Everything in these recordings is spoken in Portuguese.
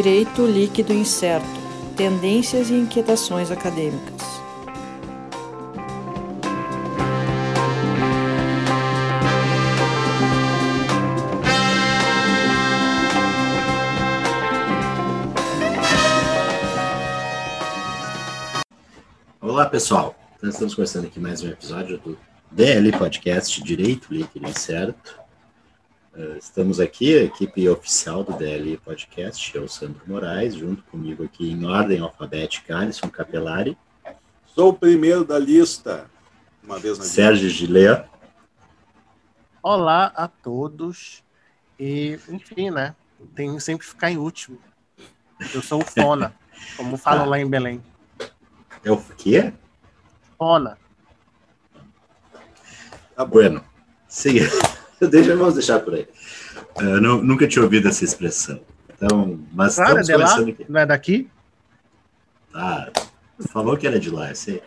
Direito Líquido Incerto Tendências e Inquietações Acadêmicas. Olá, pessoal. Nós estamos começando aqui mais um episódio do DL Podcast Direito Líquido Incerto. Uh, estamos aqui, a equipe oficial do DL Podcast, eu, Sandro Moraes, junto comigo aqui em ordem alfabética, Alisson Capelari. Sou o primeiro da lista, uma vez na Sérgio Gilea. Olá a todos. E, enfim, né? Tem que sempre ficar em último. Eu sou o Fona, como falam Ah. lá em Belém. É o quê? Fona. Tá bom. Bueno, siga. Deixa, vamos deixar por aí. Uh, nu- nunca tinha ouvido essa expressão. Então, mas Claro, é estamos lá? começando aqui. Não é daqui? Tá, falou que era de lá, eu sei.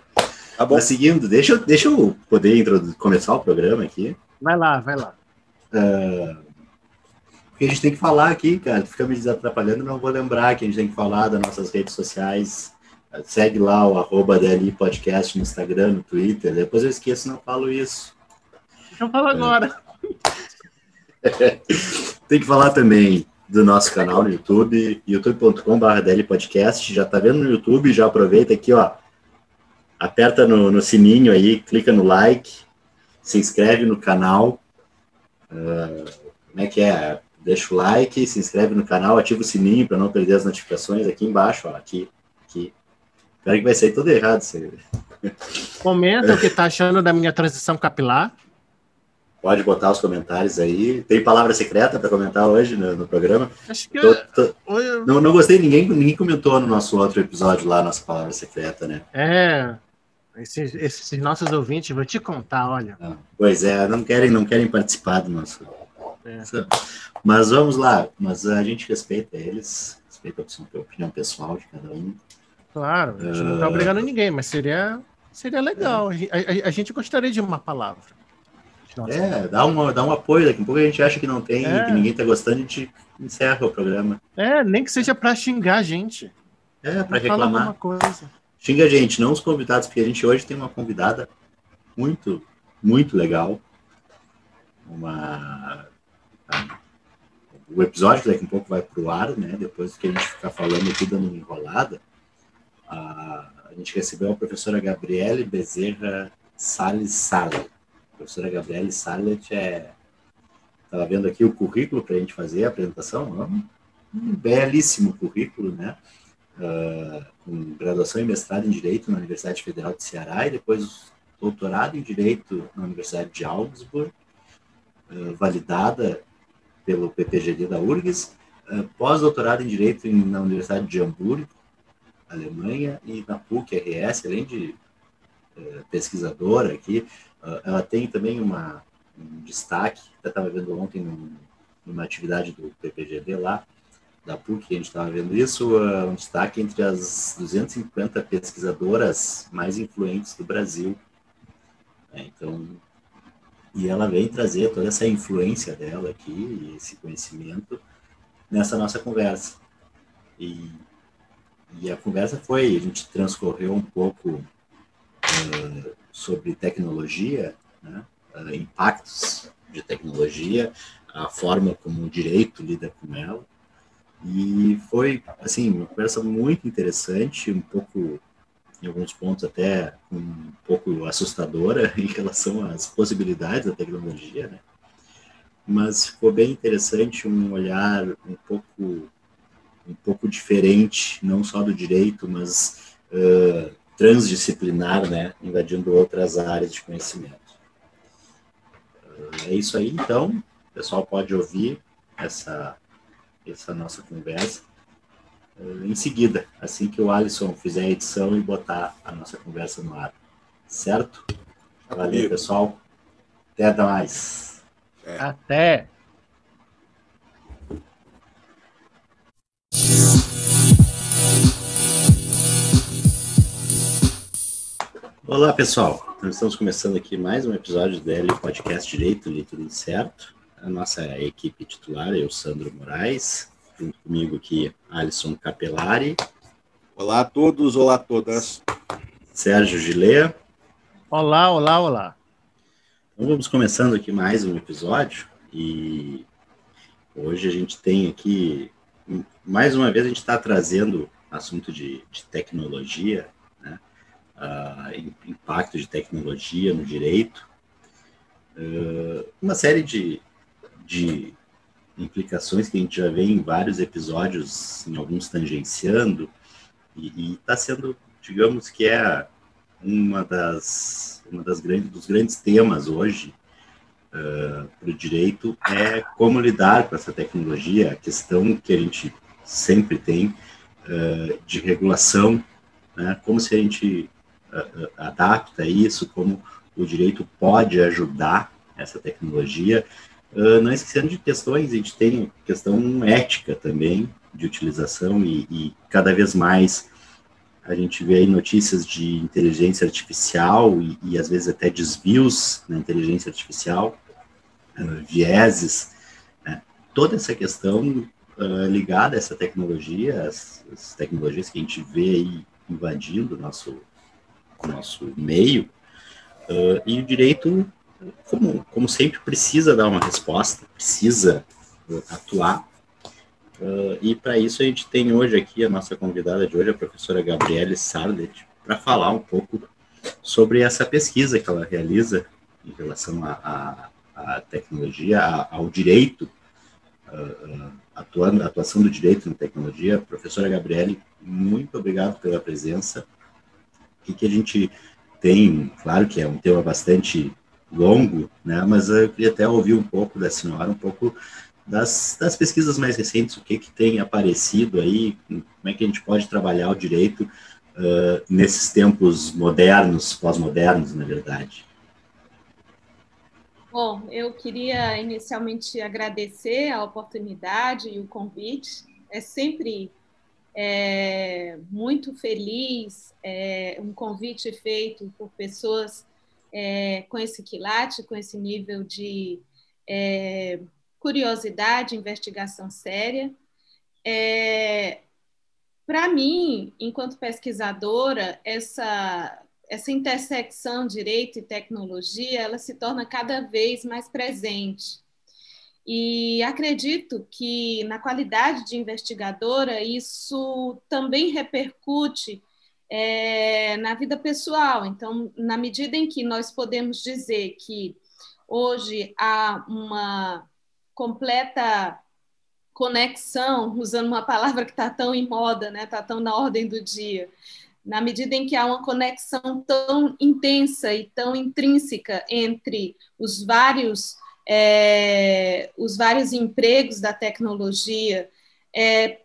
Tá bom. Mas seguindo, deixa, eu- deixa eu poder começar o programa aqui. Vai lá, vai lá. Porque a gente tem que falar aqui, cara. Fica me desatrapalhando, não vou lembrar que a gente tem que falar das nossas redes sociais. Segue lá o arroba DLI Podcast no Instagram, no Twitter. Depois eu esqueço e não falo isso. Eu falar agora. Tem que falar também do nosso canal no YouTube, youtube.com.br Podcast. Já tá vendo no YouTube? Já aproveita aqui, ó. Aperta no, no sininho aí, clica no like, se inscreve no canal. Ah, como é que é? Deixa o like, se inscreve no canal, ativa o sininho para não perder as notificações aqui embaixo, ó, aqui, aqui. Espero que vai sair tudo errado. aí. Comenta o que tá achando da minha transição capilar. Pode botar os comentários aí. Tem palavra secreta para comentar hoje no, no programa. Acho que Tô- eu, tô- eu- não, não gostei, ninguém, ninguém comentou no nosso outro episódio lá, nossa palavra secreta, né? É. Esses, esses nossos ouvintes, vou te contar, olha. Não. Pois é, não querem, não querem participar do nosso. É. Mas vamos lá, mas a gente respeita eles, respeita a opinião- pessoal de cada um. Claro, a gente não Ah. tá obrigando ninguém, mas seria, seria legal. A, a- a gente gostaria de uma palavra. É, dá, uma, dá um apoio, daqui a pouco a gente acha que não tem, É. que ninguém tá gostando, a gente encerra o programa. É, nem que seja pra xingar a gente. É, para reclamar. Xinga a gente, não os convidados, porque a gente hoje tem uma convidada muito, muito legal. Uma. O episódio daqui a pouco vai pro ar, né? Depois que a gente ficar falando aqui, dando uma enrolada. A, a gente recebeu a professora Gabriele Bezerra Salles Sala. Professora Gabriele Salles é. Estava vendo aqui o currículo para a gente fazer a apresentação. é Um, um belíssimo currículo, né? Ah, com graduação e mestrado em Direito na Universidade Federal de Ceará e depois doutorado em Direito na Universidade de Augsburg, ah, validada pelo PPGD da URGS, ah, pós-doutorado em Direito em- na Universidade de Hamburgo, Alemanha, e na PUC-RS, além de eh, pesquisadora aqui, ela tem também uma, um destaque, eu estava vendo ontem num- numa atividade do PPGD lá, da PUC, a gente estava vendo isso, uh, um destaque entre as 250 pesquisadoras mais influentes do Brasil. né? Então, e ela vem trazer toda essa influência dela aqui, esse conhecimento, nessa nossa conversa. E, e a conversa foi, a gente transcorreu um pouco uh, sobre tecnologia, né? uh, impactos de tecnologia, a forma como o direito lida com ela, e foi, assim, uma conversa muito interessante, um pouco, em alguns pontos até um pouco assustadora em relação às possibilidades da tecnologia, né? Mas ficou bem interessante um olhar um pouco, um pouco diferente, não só do direito, mas uh, transdisciplinar, né? Invadindo outras áreas de conhecimento. Uh, é isso aí, então. O pessoal pode ouvir essa essa nossa conversa eh, em seguida, assim que o Alisson fizer a edição e botar a nossa conversa no ar. Certo? Valeu, pessoal. Até mais. Até. Olá, pessoal. Nós estamos começando aqui mais um episódio do DL Podcast Direito, Líquido Incerto. A nossa equipe titular, eu, Sandro Moraes, junto comigo aqui, Alisson Capelari. Olá a todos, olá a todas. Sérgio Gilea. Olá, olá, olá. Então vamos começando aqui mais um episódio e hoje a gente tem aqui, mais uma vez a gente está trazendo assunto de, de tecnologia? Uh, impacto de tecnologia no direito, uh, uma série de, de implicações que a gente já vê em vários episódios, em alguns tangenciando, e está sendo, digamos que é uma das, uma das grandes, dos grandes temas hoje uh, para o direito é como lidar com essa tecnologia, a questão que a gente sempre tem uh, de regulação, né, como se a gente adapta isso, como o direito pode ajudar essa tecnologia, não esquecendo de questões, a gente tem questão ética também, de utilização e, e cada vez mais a gente vê notícias de inteligência artificial e, e às vezes até desvios na inteligência artificial, uh, vieses, né? toda essa questão ligada a essa tecnologia, as, as, tecnologias que a gente vê aí invadindo o nosso, nosso meio, uh, e o direito, como, como sempre, precisa dar uma resposta, precisa atuar Uh, e para isso a gente tem hoje aqui a nossa convidada de hoje, a professora Gabriele Sardet, para falar um pouco sobre essa pesquisa que ela realiza em relação à tecnologia, a, ao direito, uh, atuando, atuação do direito na tecnologia. Professora Gabriele, muito obrigado pela presença. Que, que a gente tem, claro que é um tema bastante longo, né, mas eu queria até ouvir um pouco da senhora, um pouco das, das pesquisas mais recentes, o que, que tem aparecido aí, como é que a gente pode trabalhar o direito uh, nesses tempos modernos, pós-modernos, na verdade. Bom, eu queria inicialmente agradecer a oportunidade e o convite. É sempre é, muito feliz é, um convite feito por pessoas é, com esse quilate, com esse nível de é, curiosidade, investigação séria. É, Para mim, enquanto pesquisadora, essa, essa intersecção direito e tecnologia ela se torna cada vez mais presente. E acredito que na qualidade de investigadora isso também repercute é, na vida pessoal. Então, na medida em que nós podemos dizer que hoje há uma completa conexão, usando uma palavra que está tão em moda, né? Está tão na ordem do dia. Na medida em que há uma conexão tão intensa e tão intrínseca entre os vários é, os vários empregos da tecnologia, é,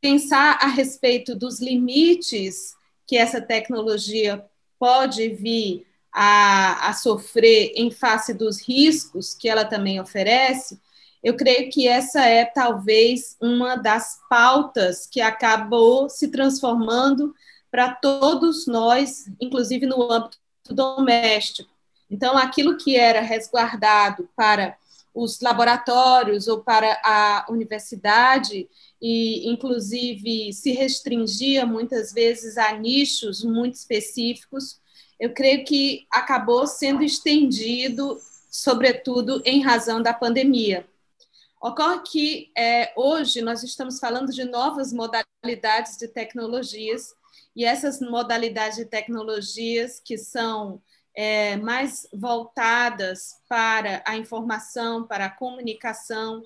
pensar a respeito dos limites que essa tecnologia pode vir a, a sofrer em face dos riscos que ela também oferece, eu creio que essa é talvez uma das pautas que acabou se transformando para todos nós, inclusive no âmbito doméstico. Então, aquilo que era resguardado para os laboratórios ou para a universidade, e inclusive se restringia muitas vezes a nichos muito específicos, eu creio que acabou sendo estendido, sobretudo em razão da pandemia. Ocorre que é, hoje nós estamos falando de novas modalidades de tecnologias, e essas modalidades de tecnologias que são é, mais voltadas para a informação, para a comunicação,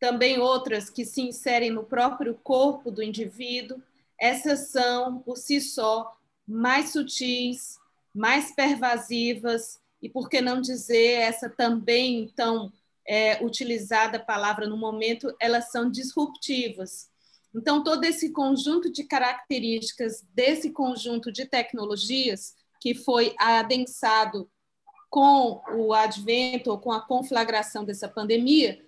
também outras que se inserem no próprio corpo do indivíduo, essas são, por si só, mais sutis, mais pervasivas, e por que não dizer essa também, então, é, utilizada a palavra no momento, elas são disruptivas. Então, todo esse conjunto de características desse conjunto de tecnologias que foi adensado com o advento ou com a conflagração dessa pandemia,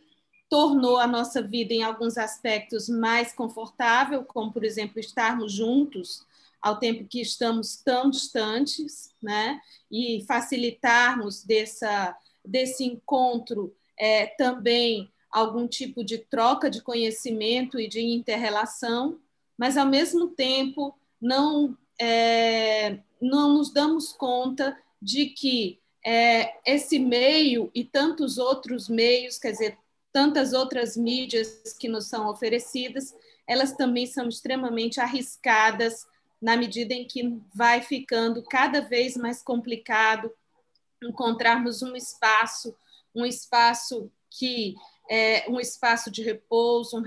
tornou a nossa vida, em alguns aspectos, mais confortável, como, por exemplo, estarmos juntos ao tempo que estamos tão distantes, né? e facilitarmos dessa, desse encontro é, também algum tipo de troca de conhecimento e de interrelação, mas ao mesmo tempo não é, não nos damos conta de que é, esse meio e tantos outros meios, quer dizer, tantas outras mídias que nos são oferecidas, elas também são extremamente arriscadas na medida em que vai ficando cada vez mais complicado encontrarmos um espaço, um espaço que é um espaço de repouso, um,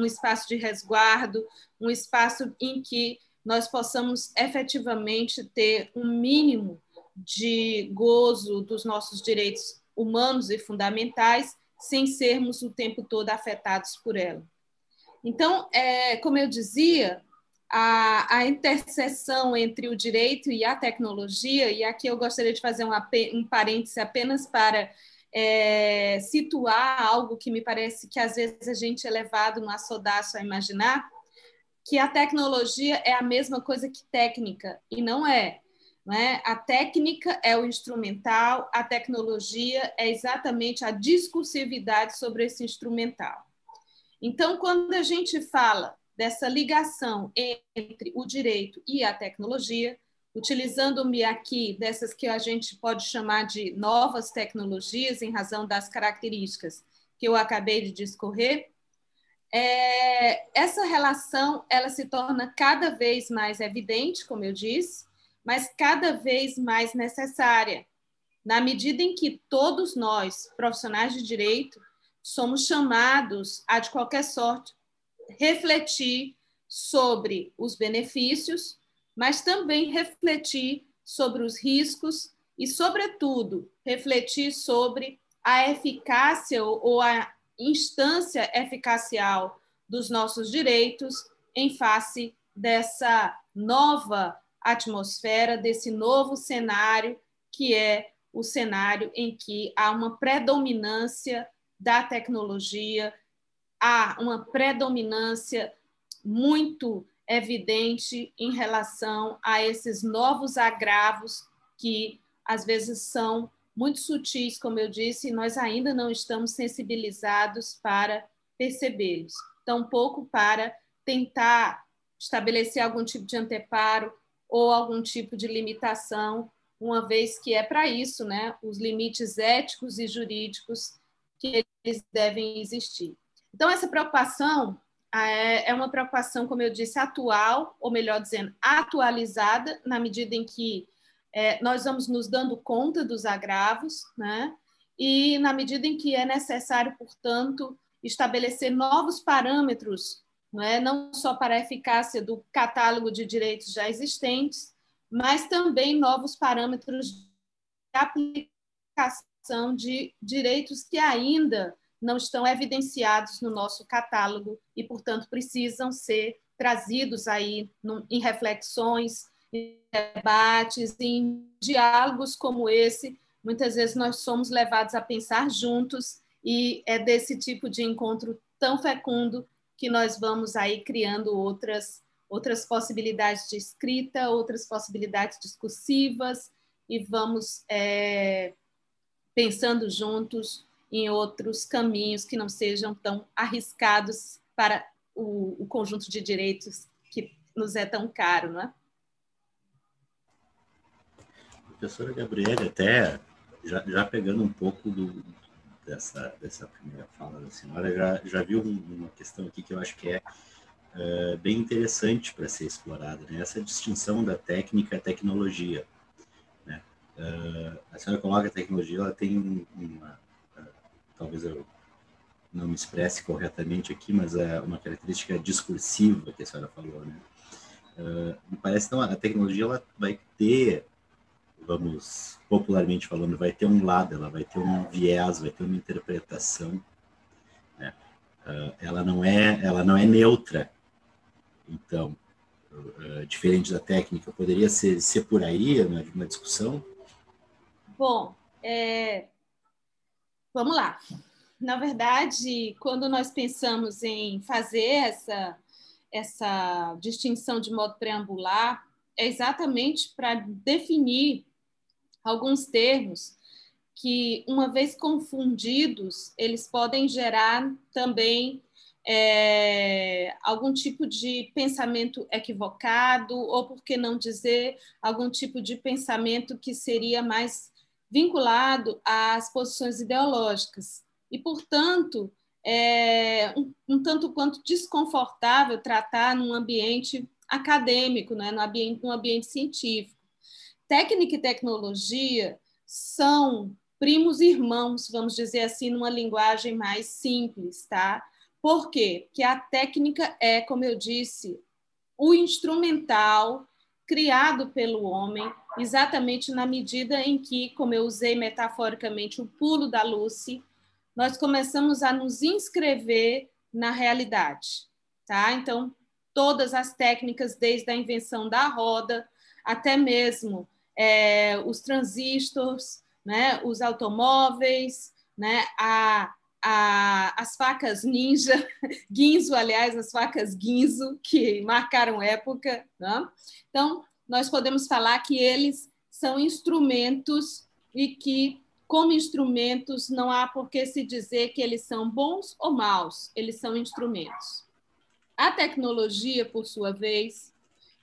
um espaço de resguardo, um espaço em que nós possamos efetivamente ter um mínimo de gozo dos nossos direitos humanos e fundamentais, sem sermos o tempo todo afetados por ela. Então, é, como eu dizia, a, a, interseção entre o direito e a tecnologia, e aqui eu gostaria de fazer um, um parêntese apenas para é, situar algo que me parece que às vezes a gente é levado no assodaço a imaginar, que a tecnologia é a mesma coisa que técnica, e não é. Né? A técnica é o instrumental, a tecnologia é exatamente a discursividade sobre esse instrumental. Então, quando a gente fala dessa ligação entre o direito e a tecnologia, utilizando-me aqui dessas que a gente pode chamar de novas tecnologias, em razão das características que eu acabei de discorrer, é, essa relação ela se torna cada vez mais evidente, como eu disse, mas cada vez mais necessária, na medida em que todos nós, profissionais de direito, somos chamados a, de qualquer sorte, refletir sobre os benefícios, mas também refletir sobre os riscos e, sobretudo, refletir sobre a eficácia ou a instância eficacial dos nossos direitos em face dessa nova atmosfera, desse novo cenário, que é o cenário em que há uma predominância da tecnologia, há uma predominância muito evidente em relação a esses novos agravos que às vezes são muito sutis, como eu disse, e nós ainda não estamos sensibilizados para percebê-los, tampouco para tentar estabelecer algum tipo de anteparo ou algum tipo de limitação, uma vez que é para isso, né, os limites éticos e jurídicos que eles devem existir. Então, essa preocupação é, é uma preocupação, como eu disse, atual, ou melhor dizendo, atualizada, na medida em que é, nós vamos nos dando conta dos agravos, né? e na medida em que é necessário, portanto, estabelecer novos parâmetros não, é? não só para a eficácia do catálogo de direitos já existentes, mas também novos parâmetros de aplicação de direitos que ainda não estão evidenciados no nosso catálogo e, portanto, precisam ser trazidos aí em reflexões, em debates, em diálogos como esse. Muitas vezes nós somos levados a pensar juntos e é desse tipo de encontro tão fecundo que nós vamos aí criando outras outras possibilidades de escrita, outras possibilidades discursivas e vamos é, pensando juntos em outros caminhos que não sejam tão arriscados para o, o conjunto de direitos que nos é tão caro, não é? Professora Gabriele, até já, já pegando um pouco do, dessa, dessa primeira fala da senhora, já, já viu uma questão aqui que eu acho que é, é bem interessante para ser explorada, né? essa distinção da técnica e tecnologia. Né? Uh, a senhora coloca a tecnologia, ela tem uma, uh, talvez eu não me expresse corretamente aqui, mas é uma característica discursiva que a senhora falou, né? Uh, me parece então, a tecnologia ela vai ter vamos popularmente falando, vai ter um lado, ela vai ter um viés, vai ter uma interpretação. Né? Uh, ela não é, ela não é neutra. Então, uh, diferente da técnica, poderia ser, ser por aí né, uma discussão? Bom, é... vamos lá. Na verdade, quando nós pensamos em fazer essa essa distinção de modo preambular, é exatamente para definir alguns termos que, uma vez confundidos, eles podem gerar também é, algum tipo de pensamento equivocado, ou por que não dizer, algum tipo de pensamento que seria mais vinculado às posições ideológicas. E, portanto, é um, um tanto quanto desconfortável tratar num ambiente acadêmico, né, no, ambiente, no ambiente científico. Técnica e tecnologia são primos irmãos, vamos dizer assim, numa linguagem mais simples, tá? Por quê? Porque a técnica é, como eu disse, o instrumental criado pelo homem, exatamente na medida em que, como eu usei metaforicamente o pulo da Lucy, nós começamos a nos inscrever na realidade, tá? Então, todas as técnicas, desde a invenção da roda até mesmo é, os transistores, né, os automóveis, né, a a, as facas ninja, Guinzo, aliás, as facas Guinzo, que marcaram época. Né? Então, nós podemos falar que eles são instrumentos e que, como instrumentos, não há por que se dizer que eles são bons ou maus, eles são instrumentos. A tecnologia, por sua vez,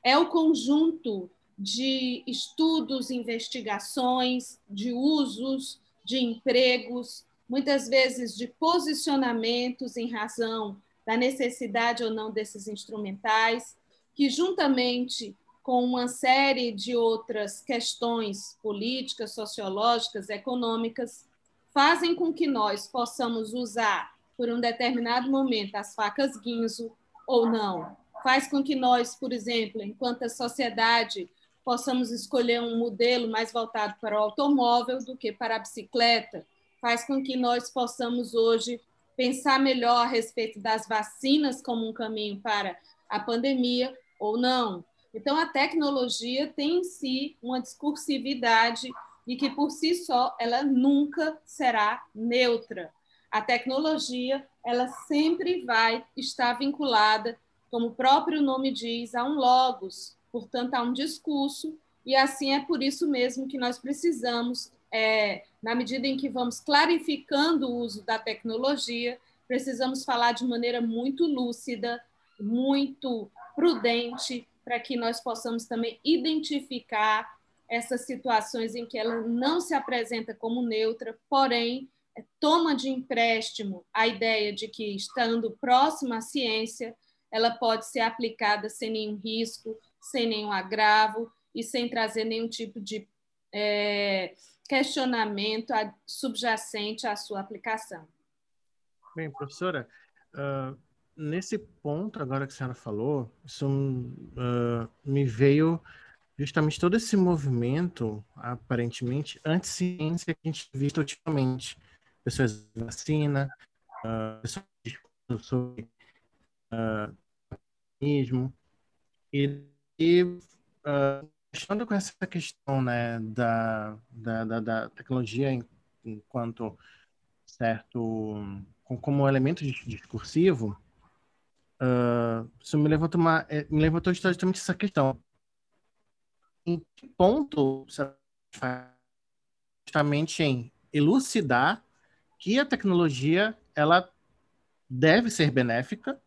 é o conjunto de estudos, investigações, de usos, de empregos, muitas vezes de posicionamentos em razão da necessidade ou não desses instrumentais, que juntamente com uma série de outras questões políticas, sociológicas, econômicas, fazem com que nós possamos usar por um determinado momento as facas guinzo ou não. Faz com que nós, por exemplo, enquanto sociedade, possamos escolher um modelo mais voltado para o automóvel do que para a bicicleta, faz com que nós possamos hoje pensar melhor a respeito das vacinas como um caminho para a pandemia ou não. Então, a tecnologia tem em si uma discursividade e que, por si só, ela nunca será neutra. A tecnologia, ela sempre vai estar vinculada, como o próprio nome diz, a um logos, portanto, a um discurso, e assim é por isso mesmo que nós precisamos é, na medida em que vamos clarificando o uso da tecnologia, precisamos falar de maneira muito lúcida, muito prudente, para que nós possamos também identificar essas situações em que ela não se apresenta como neutra, porém toma de empréstimo a ideia de que, estando próxima à ciência, ela pode ser aplicada sem nenhum risco, sem nenhum agravo e sem trazer nenhum tipo de é, questionamento subjacente à sua aplicação. Bem, professora, uh, nesse ponto agora que a senhora falou, isso uh, me veio justamente todo esse movimento, aparentemente, anti-ciência que a gente visto ultimamente. Pessoas de vacina, uh, pessoas discutindo sobre uh, e, e uh, Fechando com essa questão né, da, da, da, da tecnologia enquanto certo como elemento discursivo, uh, isso me levantou, uma, eh, me levantou justamente essa questão. Em que ponto justamente em elucidar que a tecnologia ela deve ser benéfica,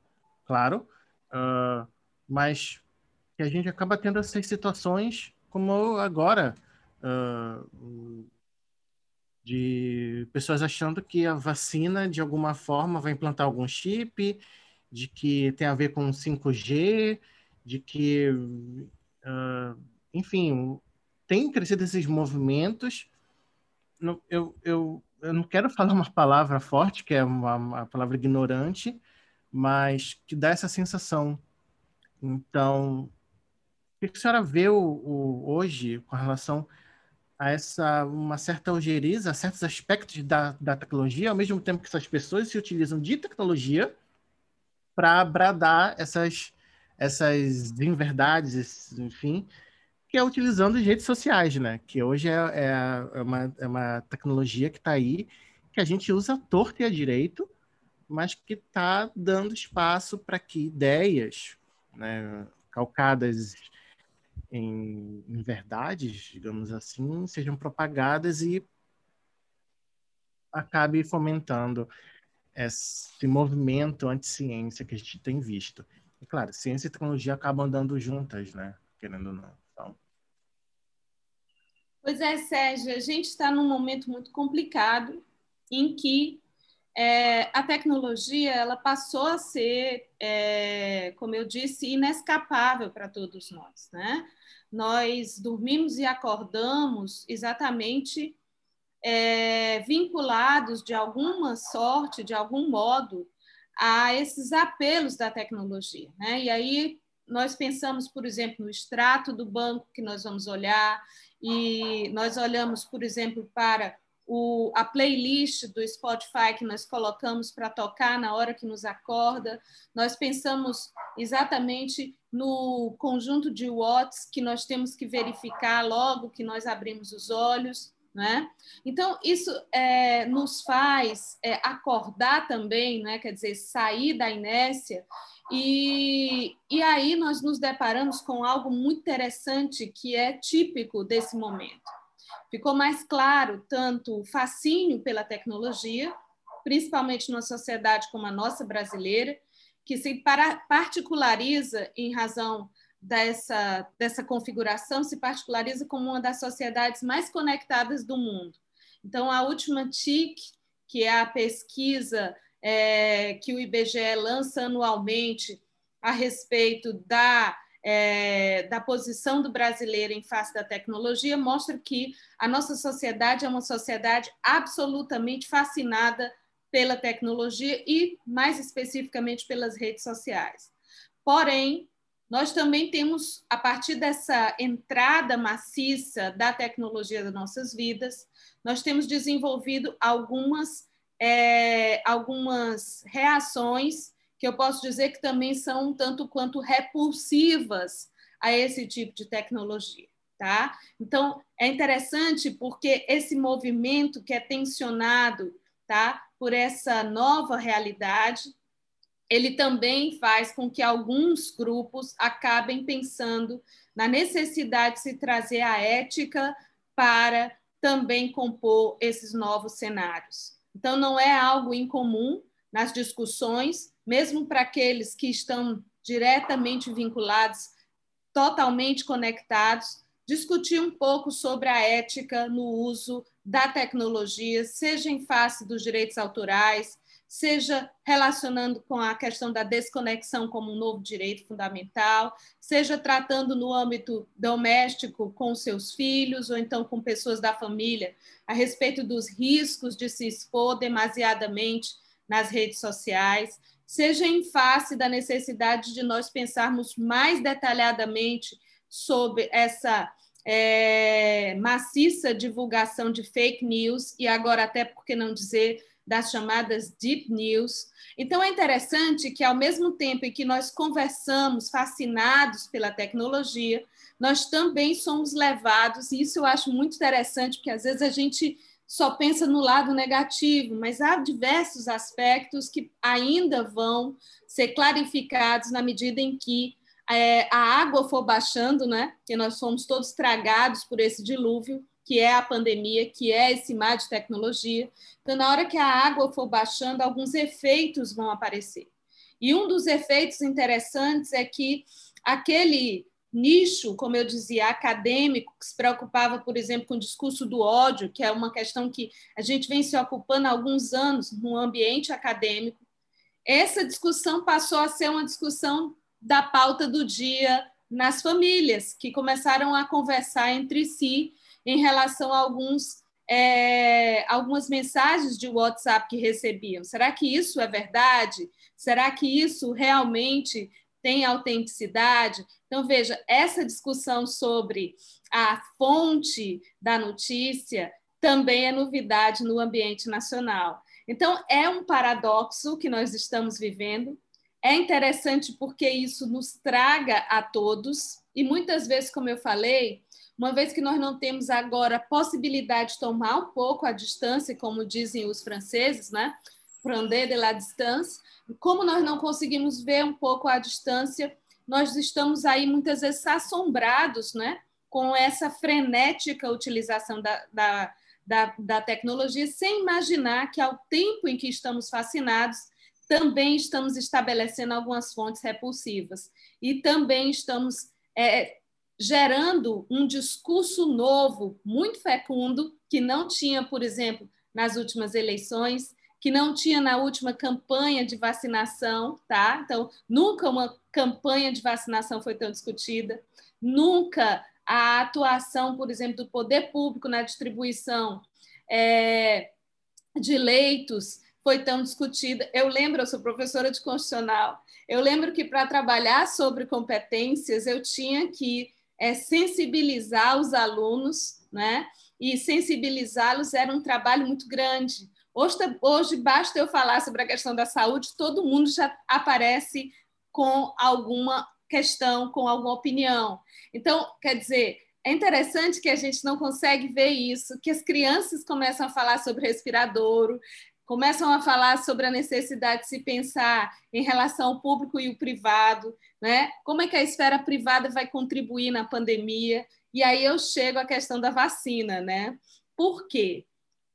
claro, uh, mas que a gente acaba tendo essas situações como agora uh, de pessoas achando que a vacina de alguma forma vai implantar algum chip, de que tem a ver com 5G, de que, uh, enfim, tem crescido esses movimentos. Eu, eu, eu não quero falar uma palavra forte, que é uma, uma palavra ignorante, mas que dá essa sensação. Então, o que a senhora vê o, o, hoje com relação a essa uma certa ojeriza, a certos aspectos da, da tecnologia, ao mesmo tempo que essas pessoas se utilizam de tecnologia para bradar essas essas inverdades, enfim, é utilizando as redes sociais, né? Que hoje é, é, é uma, é uma tecnologia que está aí, que a gente usa torto e a direito, mas que está dando espaço para que ideias né, calcadas em, em verdades, digamos assim, sejam propagadas e acabe fomentando esse movimento anti-ciência que a gente tem visto. E, claro, ciência e tecnologia acabam andando juntas, né? Querendo ou não. Pois é, Sérgio, a gente está num momento muito complicado em que é, a tecnologia ela passou a ser, é, como eu disse, inescapável para todos nós. Né? Nós dormimos e acordamos exatamente é, vinculados de alguma sorte, de algum modo, a esses apelos da tecnologia. Né? E aí nós pensamos, por exemplo, no extrato do banco que nós vamos olhar, e nós olhamos, por exemplo, para o, a playlist do Spotify que nós colocamos para tocar na hora que nos acorda. Nós pensamos exatamente no conjunto de watts que nós temos que verificar logo que nós abrimos os olhos. Né? Então, isso é, nos faz é, acordar também, né? quer dizer, sair da inércia, e, e aí nós nos deparamos com algo muito interessante que é típico desse momento. Ficou mais claro tanto o fascínio pela tecnologia, principalmente numa sociedade como a nossa brasileira, que se particulariza em razão dessa, dessa configuração se particulariza como uma das sociedades mais conectadas do mundo. Então, a última TIC, que é a pesquisa é, que o IBGE lança anualmente a respeito da, é, da posição do brasileiro em face da tecnologia, mostra que a nossa sociedade é uma sociedade absolutamente fascinada pela tecnologia e, mais especificamente, pelas redes sociais. Porém, nós também temos, a partir dessa entrada maciça da tecnologia das nossas vidas, nós temos desenvolvido algumas, é, algumas reações que eu posso dizer que também são um tanto quanto repulsivas a esse tipo de tecnologia. Tá? Então, é interessante porque esse movimento que é tensionado tá, por essa nova realidade, ele também faz com que alguns grupos acabem pensando na necessidade de se trazer a ética para também compor esses novos cenários. Então, não é algo incomum nas discussões, mesmo para aqueles que estão diretamente vinculados, totalmente conectados, discutir um pouco sobre a ética no uso da tecnologia, seja em face dos direitos autorais, seja relacionando com a questão da desconexão como um novo direito fundamental, seja tratando no âmbito doméstico com seus filhos ou então com pessoas da família a respeito dos riscos de se expor demasiadamente nas redes sociais, seja em face da necessidade de nós pensarmos mais detalhadamente sobre essa é, maciça divulgação de fake news e agora até por que não dizer das chamadas deep news. Então é interessante que ao mesmo tempo em que nós conversamos fascinados pela tecnologia, nós também somos levados, e isso eu acho muito interessante, porque às vezes a gente só pensa no lado negativo, mas há diversos aspectos que ainda vão ser clarificados na medida em que é, a água for baixando, né? Que nós fomos todos tragados por esse dilúvio, que é a pandemia, que é esse mar de tecnologia. Então, na hora que a água for baixando, alguns efeitos vão aparecer. E um dos efeitos interessantes é que aquele nicho, como eu dizia, acadêmico, que se preocupava, por exemplo, com o discurso do ódio, que é uma questão que a gente vem se ocupando há alguns anos no ambiente acadêmico, essa discussão passou a ser uma discussão da pauta do dia nas famílias, que começaram a conversar entre si em relação a alguns, é, algumas mensagens de WhatsApp que recebiam. Será que isso é verdade? Será que isso realmente tem autenticidade? Então, veja, essa discussão sobre a fonte da notícia também é novidade no ambiente nacional. Então, é um paradoxo que nós estamos vivendo. É interessante porque isso nos traga a todos, e muitas vezes, como eu falei, uma vez que nós não temos agora a possibilidade de tomar um pouco a distância, como dizem os franceses, né? Prender de la distância, como nós não conseguimos ver um pouco a distância, nós estamos aí muitas vezes assombrados, né? Com essa frenética utilização da, da, da, da tecnologia, sem imaginar que, ao tempo em que estamos fascinados, também estamos estabelecendo algumas fontes repulsivas e também estamos é, gerando um discurso novo, muito fecundo, que não tinha, por exemplo, nas últimas eleições, que não tinha na última campanha de vacinação, tá? Então, nunca uma campanha de vacinação foi tão discutida, nunca a atuação, por exemplo, do poder público na distribuição é, de leitos foi tão discutida. Eu lembro, eu sou professora de constitucional, eu lembro que para trabalhar sobre competências eu tinha que é, sensibilizar os alunos, né? E sensibilizá-los era um trabalho muito grande. Hoje, hoje basta eu falar sobre a questão da saúde, todo mundo já aparece com alguma questão, com alguma opinião. Então, quer dizer, é interessante que a gente não consegue ver isso, que as crianças começam a falar sobre respiradouro, começam a falar sobre a necessidade de se pensar em relação ao público e o privado, né? Como é que a esfera privada vai contribuir na pandemia? E aí eu chego à questão da vacina, né? Por quê?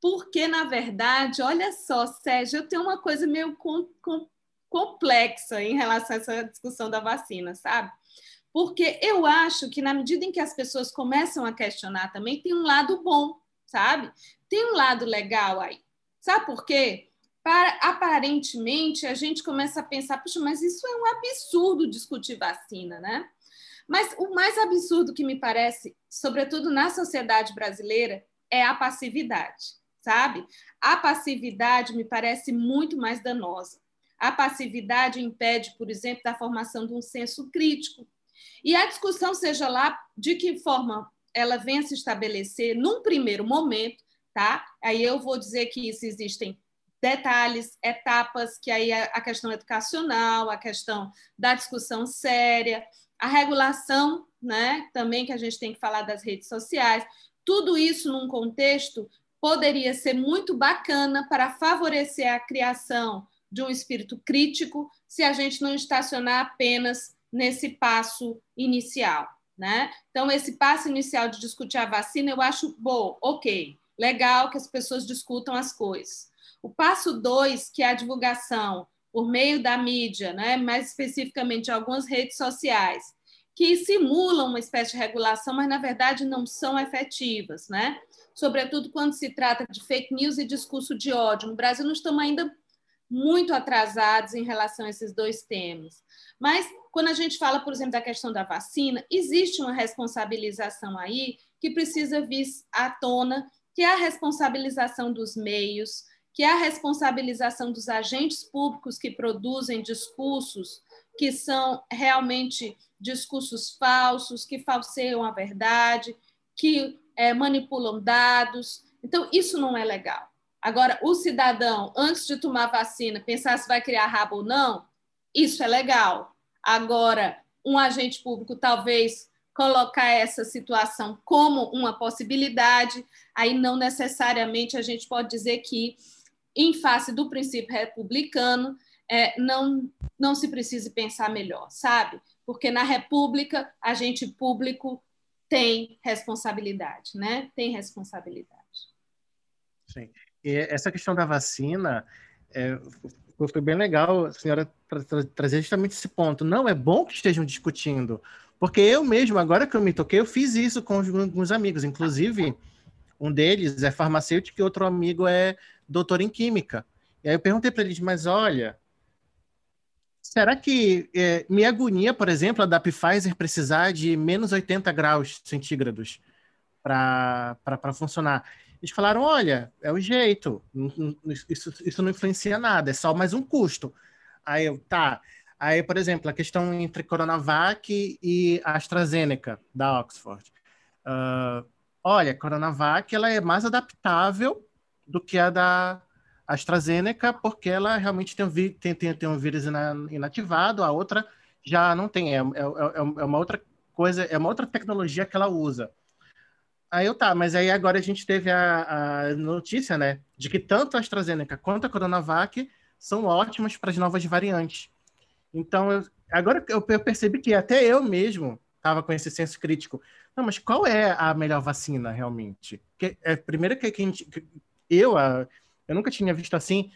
Porque, na verdade, olha só, Sérgio, eu tenho uma coisa meio com, com, complexa em relação a essa discussão da vacina, sabe? Porque eu acho que, na medida em que as pessoas começam a questionar também, tem um lado bom, sabe? Tem um lado legal aí. Sabe por quê? Para, aparentemente, a gente começa a pensar, puxa, mas isso é um absurdo discutir vacina, né? Mas o mais absurdo que me parece, sobretudo na sociedade brasileira, é a passividade, sabe? A passividade me parece muito mais danosa. A passividade impede, por exemplo, da formação de um senso crítico. E a discussão, seja lá de que forma ela venha se estabelecer, num primeiro momento, tá? Aí eu vou dizer que isso existem detalhes, etapas, que aí é a questão educacional, a questão da discussão séria, a regulação, né? Também que a gente tem que falar das redes sociais. Tudo isso num contexto poderia ser muito bacana para favorecer a criação de um espírito crítico, se a gente não estacionar apenas nesse passo inicial, né? Então esse passo inicial de discutir a vacina eu acho bom, ok legal que as pessoas discutam as coisas. O passo dois, que é a divulgação por meio da mídia, né, mais especificamente algumas redes sociais, que simulam uma espécie de regulação, mas na verdade não são efetivas, né? Sobretudo quando se trata de fake news e discurso de ódio. No Brasil, nós estamos ainda muito atrasados em relação a esses dois temas. Mas quando a gente fala, por exemplo, da questão da vacina, existe uma responsabilização aí que precisa vir à tona que é a responsabilização dos meios, que é a responsabilização dos agentes públicos que produzem discursos que são realmente discursos falsos, que falseiam a verdade, que é, manipulam dados. Então, isso não é legal. Agora, o cidadão, antes de tomar vacina, pensar se vai criar rabo ou não, isso é legal. Agora, um agente público talvez colocar essa situação como uma possibilidade, aí não necessariamente a gente pode dizer que, em face do princípio republicano, é, não, não se precise pensar melhor, sabe? Porque na República, agente público tem responsabilidade, né? Tem responsabilidade. Sim. E essa questão da vacina, é, foi bem legal a senhora trazer justamente esse ponto. Não é bom que estejam discutindo, porque eu mesmo, agora que eu me toquei, eu fiz isso com alguns amigos. Inclusive, um deles é farmacêutico e outro amigo é doutor em química. E aí eu perguntei para eles, mas olha, será que é, me agonia, por exemplo, a da Pfizer precisar de menos 80 graus centígrados para funcionar? Eles falaram, olha, é o jeito, isso, isso não influencia nada, é só mais um custo. Aí eu, tá, Aí, por exemplo, a questão entre Coronavac e AstraZeneca, da Oxford. Uh, olha, Coronavac ela é mais adaptável do que a da AstraZeneca, porque ela realmente tem um, tem, tem, tem um vírus inativado, a outra já não tem. É, é, é, é uma outra coisa, é uma outra tecnologia que ela usa. Aí eu tá, mas aí agora a gente teve a, a notícia, né, de que tanto a AstraZeneca quanto a Coronavac são ótimas para as novas variantes. Então, eu, agora eu, eu percebi que até eu mesmo estava com esse senso crítico. Não, mas qual é a melhor vacina realmente? Que, é, primeiro que, que, gente, que eu, a, eu nunca tinha visto assim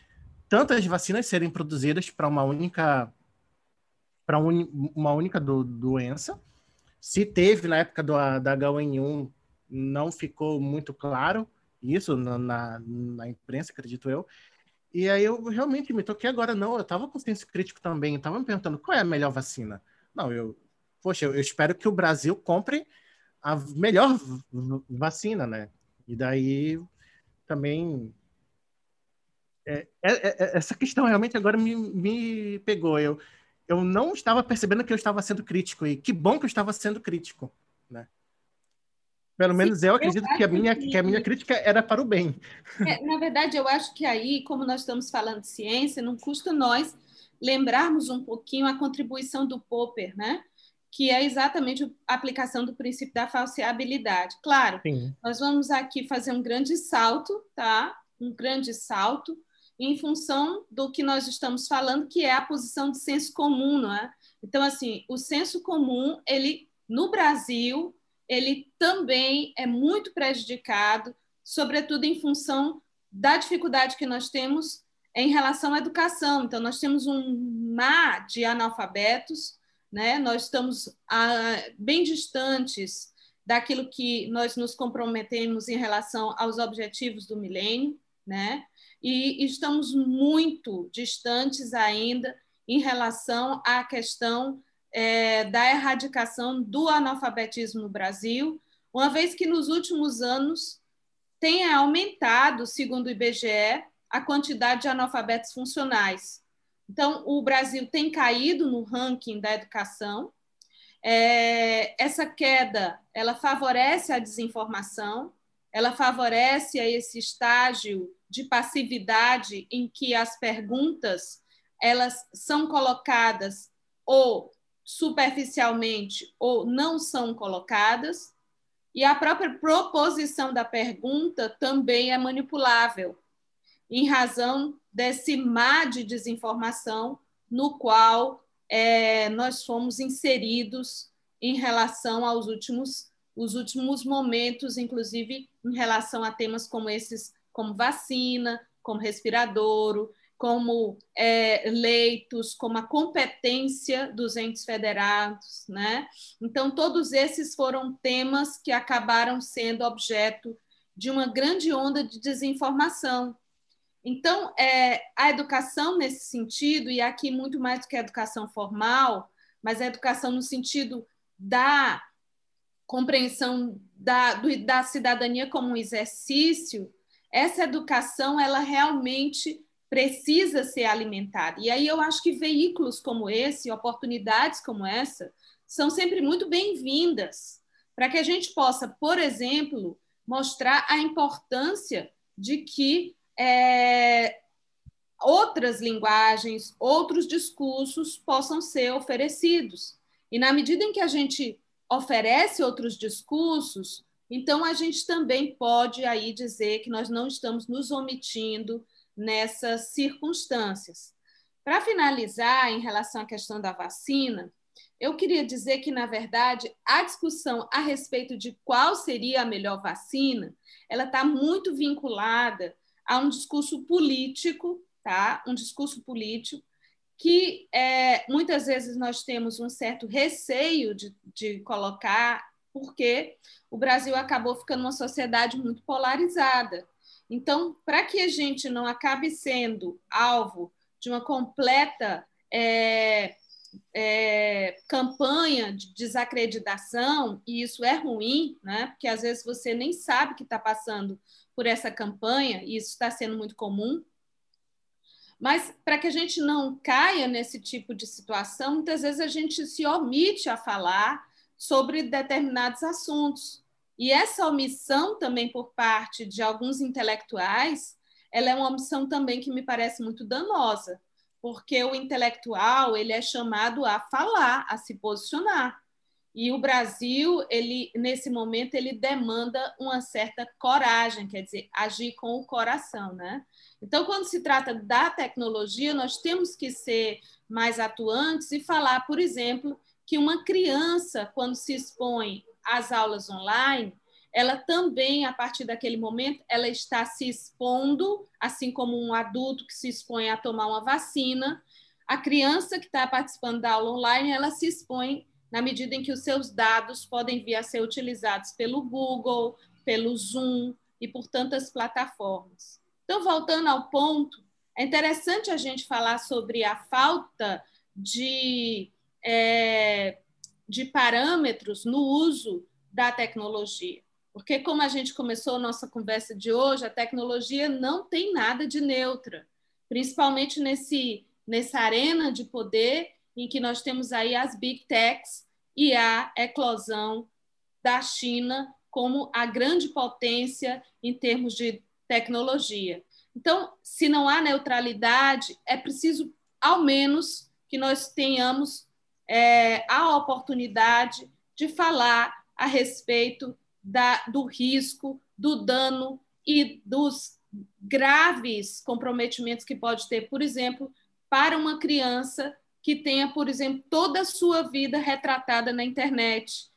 tantas vacinas serem produzidas para uma única para un, uma única do, doença. Se teve na época do, da H1N1, não ficou muito claro isso na, na, na imprensa, acredito eu. E aí eu realmente me toquei agora, não, eu estava com senso crítico também, estava me perguntando qual é a melhor vacina. Não, eu, poxa, eu, eu espero que o Brasil compre a melhor vacina, né? E daí também é, é, é, essa questão realmente agora me, me pegou. Eu, eu não estava percebendo que eu estava sendo crítico e que bom que eu estava sendo crítico, né? Pelo Sim, menos eu acredito eu que, a minha, que... que... a minha crítica era para o bem. É, na verdade, eu acho que aí, como nós estamos falando de ciência, não custa nós lembrarmos um pouquinho a contribuição do Popper, né? que é exatamente a aplicação do princípio da falseabilidade. Claro, Sim. nós vamos aqui fazer um grande salto, tá? Um grande salto em função do que nós estamos falando, que é a posição de senso comum, não é? Então, assim, o senso comum, ele no Brasil, ele também é muito prejudicado, sobretudo em função da dificuldade que nós temos em relação à educação. Então, nós temos um mar de analfabetos, né? nós estamos ah, bem distantes daquilo que nós nos comprometemos em relação aos objetivos do milênio, né? e estamos muito distantes ainda em relação à questão é, da erradicação do analfabetismo no Brasil, uma vez que nos últimos anos tem aumentado, segundo o IBGE, a quantidade de analfabetos funcionais. Então, o Brasil tem caído no ranking da educação. É, essa queda, ela favorece a desinformação, ela favorece a esse estágio de passividade em que as perguntas elas são colocadas ou superficialmente ou não são colocadas, e a própria proposição da pergunta também é manipulável, em razão desse mar de desinformação no qual é, nós fomos inseridos em relação aos últimos, os últimos momentos, inclusive em relação a temas como esses, como vacina, como respiradouro, como é, leitos, como a competência dos entes federados, né? Então, todos esses foram temas que acabaram sendo objeto de uma grande onda de desinformação. Então, é, a educação nesse sentido, e aqui muito mais do que a educação formal, mas a educação no sentido da compreensão da, do, da cidadania como um exercício, essa educação, ela realmente precisa ser alimentada. E aí eu acho que veículos como esse, oportunidades como essa, são sempre muito bem-vindas para que a gente possa, por exemplo, mostrar a importância de que é, outras linguagens, outros discursos possam ser oferecidos. E na medida em que a gente oferece outros discursos, então a gente também pode aí dizer que nós não estamos nos omitindo nessas circunstâncias. Para finalizar, em relação à questão da vacina, eu queria dizer que, na verdade, a discussão a respeito de qual seria a melhor vacina, ela está muito vinculada a um discurso político, tá? Um discurso político que é, muitas vezes nós temos um certo receio de, de colocar, porque o Brasil acabou ficando uma sociedade muito polarizada. Então, para que a gente não acabe sendo alvo de uma completa é, é, campanha de desacreditação, e isso é ruim, né? porque às vezes você nem sabe que está passando por essa campanha, e isso está sendo muito comum. Mas para que a gente não caia nesse tipo de situação, muitas vezes a gente se omite a falar sobre determinados assuntos. E essa omissão também por parte de alguns intelectuais, ela é uma omissão também que me parece muito danosa, porque o intelectual ele é chamado a falar, a se posicionar. E o Brasil, ele nesse momento, ele demanda uma certa coragem, quer dizer, agir com o coração, né? Então, quando se trata da tecnologia, nós temos que ser mais atuantes e falar, por exemplo, que uma criança, quando se expõe às aulas online, ela também, a partir daquele momento, ela está se expondo, assim como um adulto que se expõe a tomar uma vacina, a criança que está participando da aula online, ela se expõe na medida em que os seus dados podem vir a ser utilizados pelo Google, pelo Zoom e por tantas plataformas. Então, voltando ao ponto, é interessante a gente falar sobre a falta de, é, de parâmetros no uso da tecnologia. Porque, como a gente começou a nossa conversa de hoje, a tecnologia não tem nada de neutra, principalmente nesse, nessa arena de poder em que nós temos aí as big techs e a eclosão da China como a grande potência em termos de tecnologia. Então, se não há neutralidade, é preciso, ao menos, que nós tenhamos é, a oportunidade de falar a respeito da, do risco, do dano e dos graves comprometimentos que pode ter, por exemplo, para uma criança que tenha, por exemplo, toda a sua vida retratada na internet.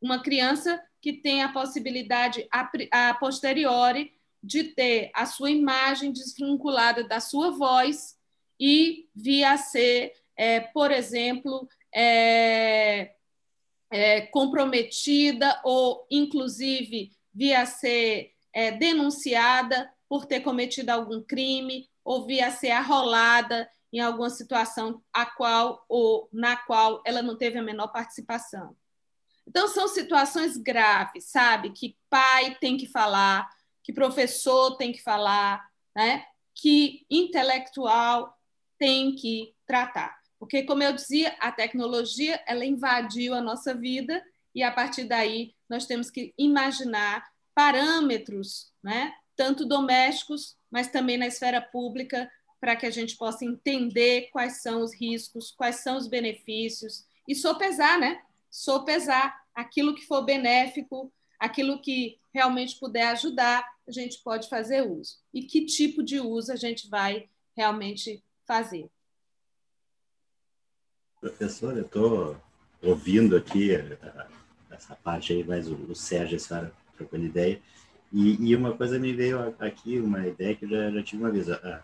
Uma criança que tenha a possibilidade, a, a posteriori, de ter a sua imagem desvinculada da sua voz e vir a ser, é, por exemplo, é, é, comprometida ou, inclusive, vir a ser é, denunciada por ter cometido algum crime ou vir a ser arrolada em alguma situação a qual ou na qual ela não teve a menor participação. Então são situações graves, sabe? Que pai tem que falar, que professor tem que falar, né? Que intelectual tem que tratar. Porque como eu dizia, a tecnologia ela invadiu a nossa vida e a partir daí nós temos que imaginar parâmetros, né? Tanto domésticos, mas também na esfera pública para que a gente possa entender quais são os riscos, quais são os benefícios e sopesar, né? Sopesar aquilo que for benéfico, aquilo que realmente puder ajudar, a gente pode fazer uso. E que tipo de uso a gente vai realmente fazer. Professor, eu estou ouvindo aqui eh, essa parte aí, mas o, Sérgio, a senhora trocando ideia, e, e, uma coisa me veio aqui, uma ideia que eu já, já tive uma vez. A,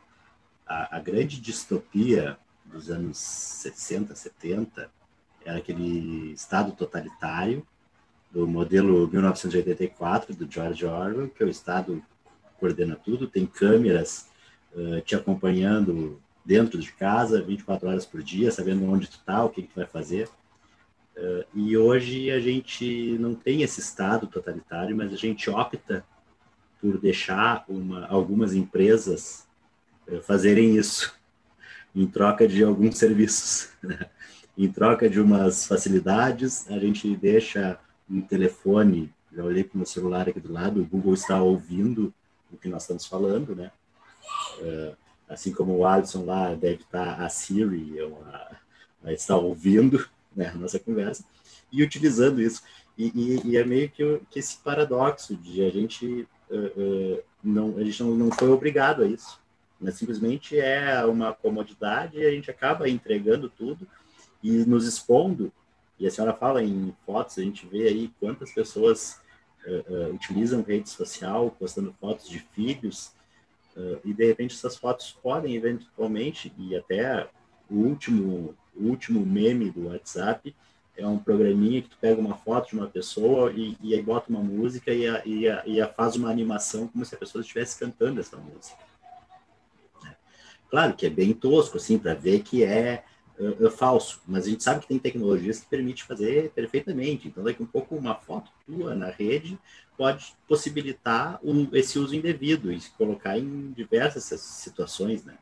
a, a, grande distopia dos anos 60, 70 era aquele Estado totalitário do modelo 1984 do George Orwell, que é o Estado coordena tudo, tem câmeras uh, te acompanhando dentro de casa 24 horas por dia, sabendo onde tu tá, o que, que tu vai fazer. Uh, e hoje a gente não tem esse Estado totalitário, mas a gente opta por deixar uma, algumas empresas eh, fazerem isso em troca de alguns serviços. Em troca de umas facilidades, a gente deixa um telefone, já olhei para o meu celular aqui do lado, o Google está ouvindo o que nós estamos falando, né? Uh, assim como o Alisson lá deve estar a Siri a estar ouvindo né, a nossa conversa e utilizando isso. E, e, e é meio que, que, esse paradoxo de a gente uh, uh, não a gente não, foi obrigado a isso mas simplesmente é uma comodidade e a gente acaba entregando tudo e nos expondo. E a senhora fala em fotos, a gente vê aí quantas pessoas uh, utilizam rede social, postando fotos de filhos, uh, e de repente essas fotos podem eventualmente, e até o último, o último meme do WhatsApp é um programinha que tu pega uma foto de uma pessoa e, e aí bota uma música e, a, e, a, e a faz uma animação como se a pessoa estivesse cantando essa música. Claro que é bem tosco, assim, para ver que é, é, é, falso, mas a gente sabe que tem tecnologias que permitem fazer perfeitamente. Então, daqui um pouco, uma foto tua na rede pode possibilitar esse uso indevido e se colocar em diversas situações, né?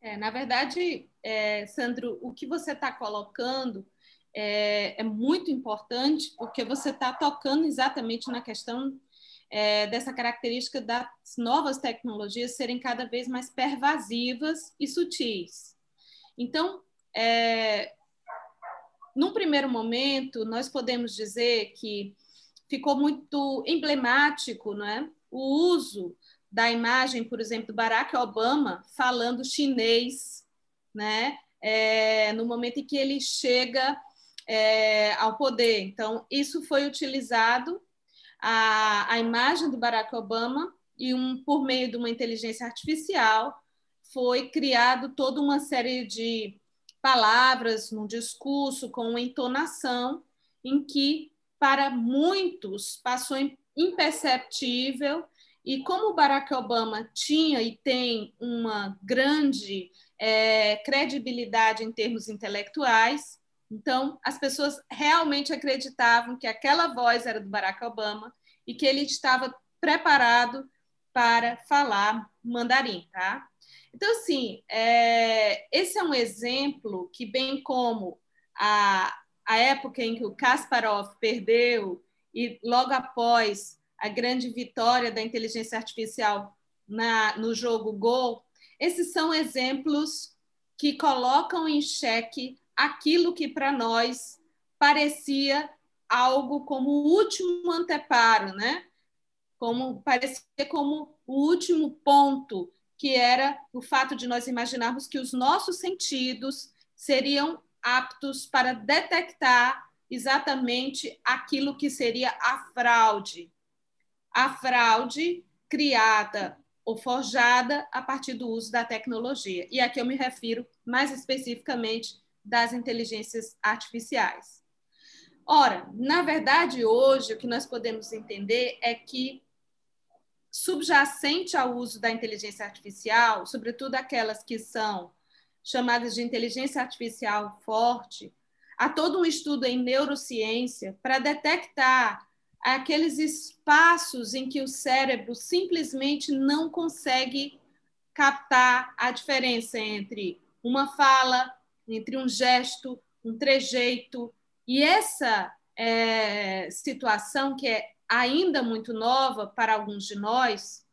É, na verdade, é, Sandro, o que você está colocando é, é, muito importante porque você está tocando exatamente na questão é, dessa característica das novas tecnologias serem cada vez mais pervasivas e sutis. Então, é, num primeiro momento, nós podemos dizer que ficou muito emblemático é, o uso da imagem, por exemplo, do Barack Obama falando chinês, né? é, no momento em que ele chega é, ao poder. Então, isso foi utilizado, a, a imagem do Barack Obama, e um, por meio de uma inteligência artificial, foi criado toda uma série de palavras num discurso com uma entonação em que, para muitos, passou imperceptível. E como Barack Obama tinha e tem uma grande é, credibilidade em termos intelectuais, então as pessoas realmente acreditavam que aquela voz era do Barack Obama e que ele estava preparado para falar mandarim, tá? Então, assim, é, esse é um exemplo que, bem como a, a época em que o Kasparov perdeu e logo após a grande vitória da inteligência artificial na, no jogo Go, esses são exemplos que colocam em xeque aquilo que para nós parecia algo como o último anteparo, né? Como parecia como o último ponto que era o fato de nós imaginarmos que os nossos sentidos seriam aptos para detectar exatamente aquilo que seria a fraude. A fraude criada ou forjada a partir do uso da tecnologia. E aqui eu me refiro mais especificamente das inteligências artificiais. Ora, na verdade, hoje o que nós podemos entender é que subjacente ao uso da inteligência artificial, sobretudo aquelas que são chamadas de inteligência artificial forte, há todo um estudo em neurociência para detectar aqueles espaços em que o cérebro simplesmente não consegue captar a diferença entre uma fala, entre um gesto, um trejeito. E essa é, situação, que é ainda muito nova para alguns de nós,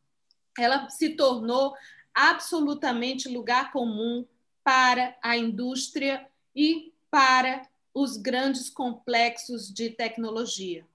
ela se tornou absolutamente lugar comum para a indústria e para os grandes complexos de tecnologia.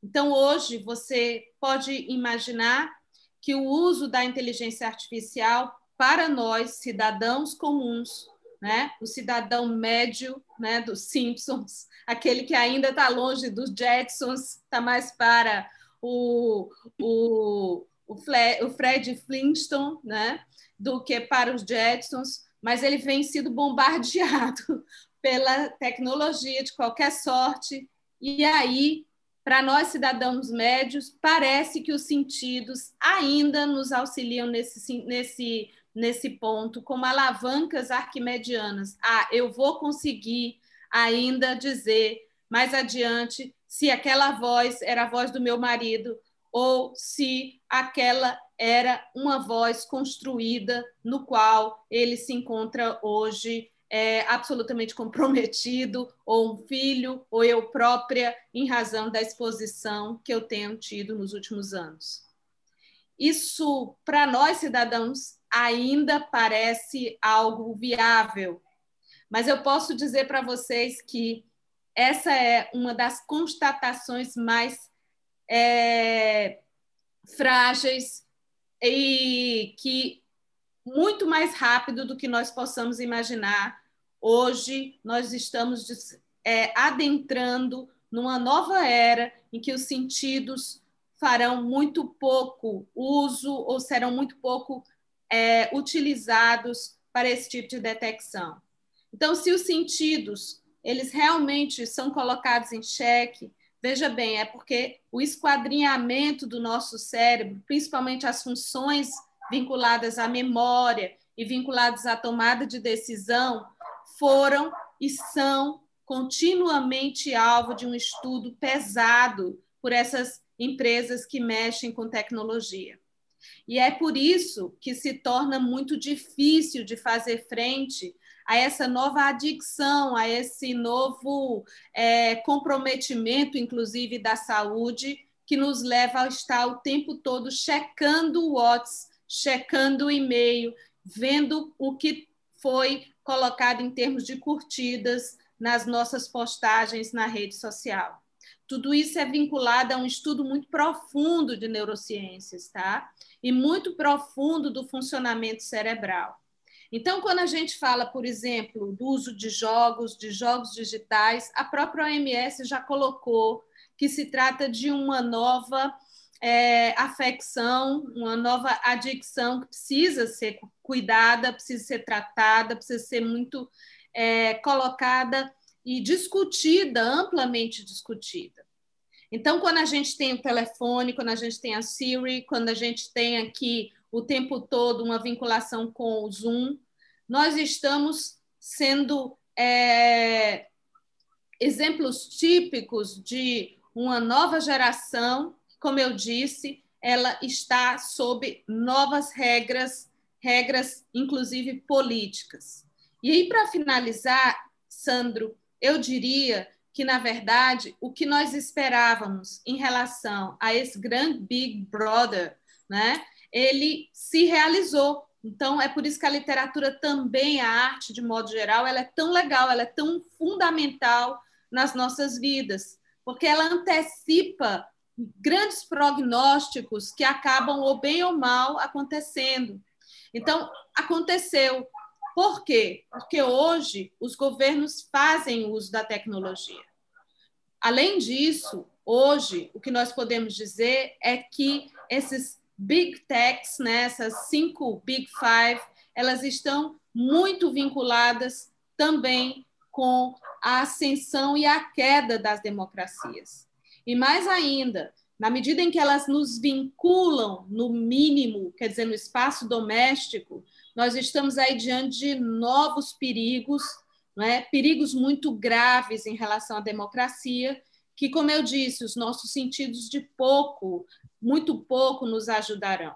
Então, hoje, você pode imaginar que o uso da inteligência artificial para nós, cidadãos comuns, né? o cidadão médio né, dos Simpsons, aquele que ainda está longe dos Jetsons, está mais para o, o, o, Fle, o Fred Flintstone né, do que para os Jetsons, mas ele vem sido bombardeado pela tecnologia de qualquer sorte, e aí, para nós cidadãos médios, parece que os sentidos ainda nos auxiliam nesse, nesse nesse ponto como alavancas arquimedianas. Ah, eu vou conseguir ainda dizer mais adiante se aquela voz era a voz do meu marido ou se aquela era uma voz construída no qual ele se encontra hoje é, absolutamente comprometido, ou um filho, ou eu própria, em razão da exposição que eu tenho tido nos últimos anos. Isso, para nós cidadãos, ainda parece algo viável, mas eu posso dizer para vocês que essa é uma das constatações mais é, frágeis e que muito mais rápido do que nós possamos imaginar. Hoje nós estamos é, adentrando numa nova era em que os sentidos farão muito pouco uso ou serão muito pouco é, utilizados para esse tipo de detecção. Então, se os sentidos eles realmente são colocados em xeque, veja bem, é porque o esquadrinhamento do nosso cérebro, principalmente as funções vinculadas à memória e vinculadas à tomada de decisão, foram e são continuamente alvo de um estudo pesado por essas empresas que mexem com tecnologia. E é por isso que se torna muito difícil de fazer frente a essa nova adicção, a esse novo é, comprometimento, inclusive da saúde, que nos leva a estar o tempo todo checando o WhatsApp, checando o e-mail, vendo o que foi colocado em termos de curtidas nas nossas postagens na rede social. Tudo isso é vinculado a um estudo muito profundo de neurociências, tá? E muito profundo do funcionamento cerebral. Então, quando a gente fala, por exemplo, do uso de jogos, de jogos digitais, a própria OMS já colocou que se trata de uma nova é, afecção, uma nova adicção que precisa ser cuidada, precisa ser tratada, precisa ser muito é, colocada e discutida, amplamente discutida. Então, quando a gente tem o telefone, quando a gente tem a Siri, quando a gente tem aqui o tempo todo uma vinculação com o Zoom, nós estamos sendo é, exemplos típicos de uma nova geração, como eu disse, ela está sob novas regras, regras inclusive políticas. E aí, para finalizar, Sandro, eu diria que, na verdade, o que nós esperávamos em relação a esse grande Big Brother, né, ele se realizou. Então, é por isso que a literatura também, a arte, de modo geral, ela é tão legal, ela é tão fundamental nas nossas vidas, porque ela antecipa grandes prognósticos que acabam, ou bem ou mal, acontecendo. Então, aconteceu. Por quê? Porque hoje os governos fazem uso da tecnologia. Além disso, hoje, o que nós podemos dizer é que esses big techs, né, essas cinco big five, elas estão muito vinculadas também com a ascensão e a queda das democracias. E mais ainda, na medida em que elas nos vinculam, no mínimo, quer dizer, no espaço doméstico, nós estamos aí diante de novos perigos, não é? perigos muito graves em relação à democracia, que, como eu disse, os nossos sentidos de pouco muito pouco nos ajudarão.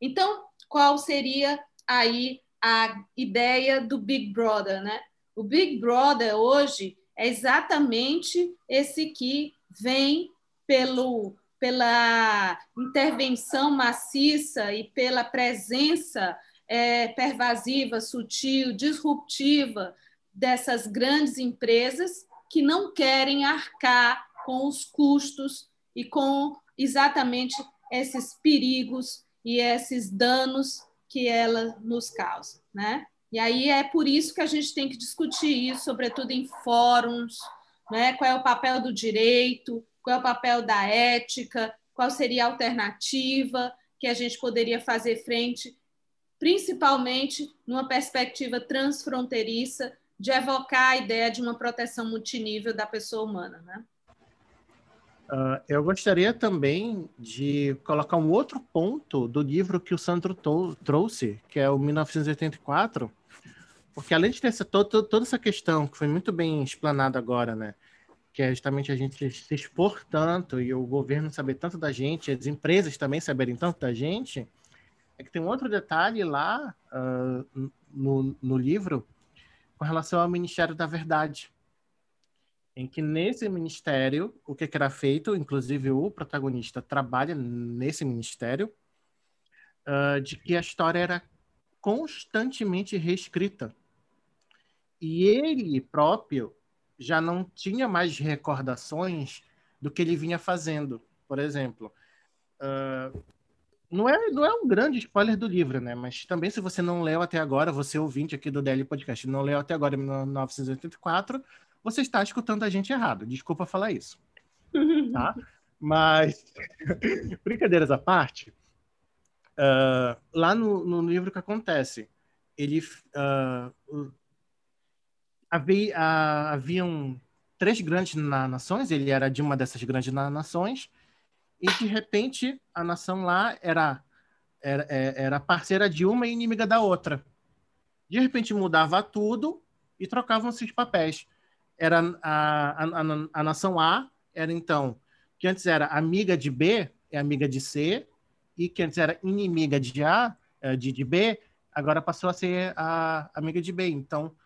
Então, qual seria aí a ideia do Big Brother, né? O Big Brother hoje é exatamente esse que vem pelo pela intervenção maciça e pela presença é, pervasiva, sutil, disruptiva dessas grandes empresas que não querem arcar com os custos e com exatamente esses perigos e esses danos que ela nos causa, né? E aí é por isso que a gente tem que discutir isso, sobretudo em fóruns, né? Qual é o papel do direito, qual é o papel da ética, qual seria a alternativa que a gente poderia fazer frente, principalmente numa perspectiva transfronteiriça de evocar a ideia de uma proteção multinível da pessoa humana, né? Uh, eu gostaria também de colocar um outro ponto do livro que o Sandro trouxe, que é o 1984, porque além de ter essa, todo, toda essa questão que foi muito bem explanada agora, né? Que é justamente a gente se expor tanto e o governo saber tanto da gente, as empresas também saberem tanto da gente, é que tem um outro detalhe lá uh, no, no livro com relação ao Ministério da Verdade em que nesse ministério, o que, que era feito, inclusive o protagonista trabalha nesse ministério, uh, de que a história era constantemente reescrita. E ele próprio já não tinha mais recordações do que ele vinha fazendo. Por exemplo, uh, não, é, não é um grande spoiler do livro, né? Mas também, se você não leu até agora, você ouvinte aqui do DL Podcast, não leu até agora em 1984, você está escutando a gente errado. Desculpa falar isso. Tá? Mas, brincadeiras à parte, uh, lá no, no, livro que acontece, ele uh, havia, uh, haviam três grandes na nações, ele era de uma dessas grandes na nações, e de repente a nação lá era, era, é, era parceira de uma e inimiga da outra. De repente mudava tudo e trocavam-se os papéis. Era a, a, a, a nação A era então que antes era amiga de B é amiga de C e que antes era inimiga de A é, de, de B agora passou a ser a amiga de B. Então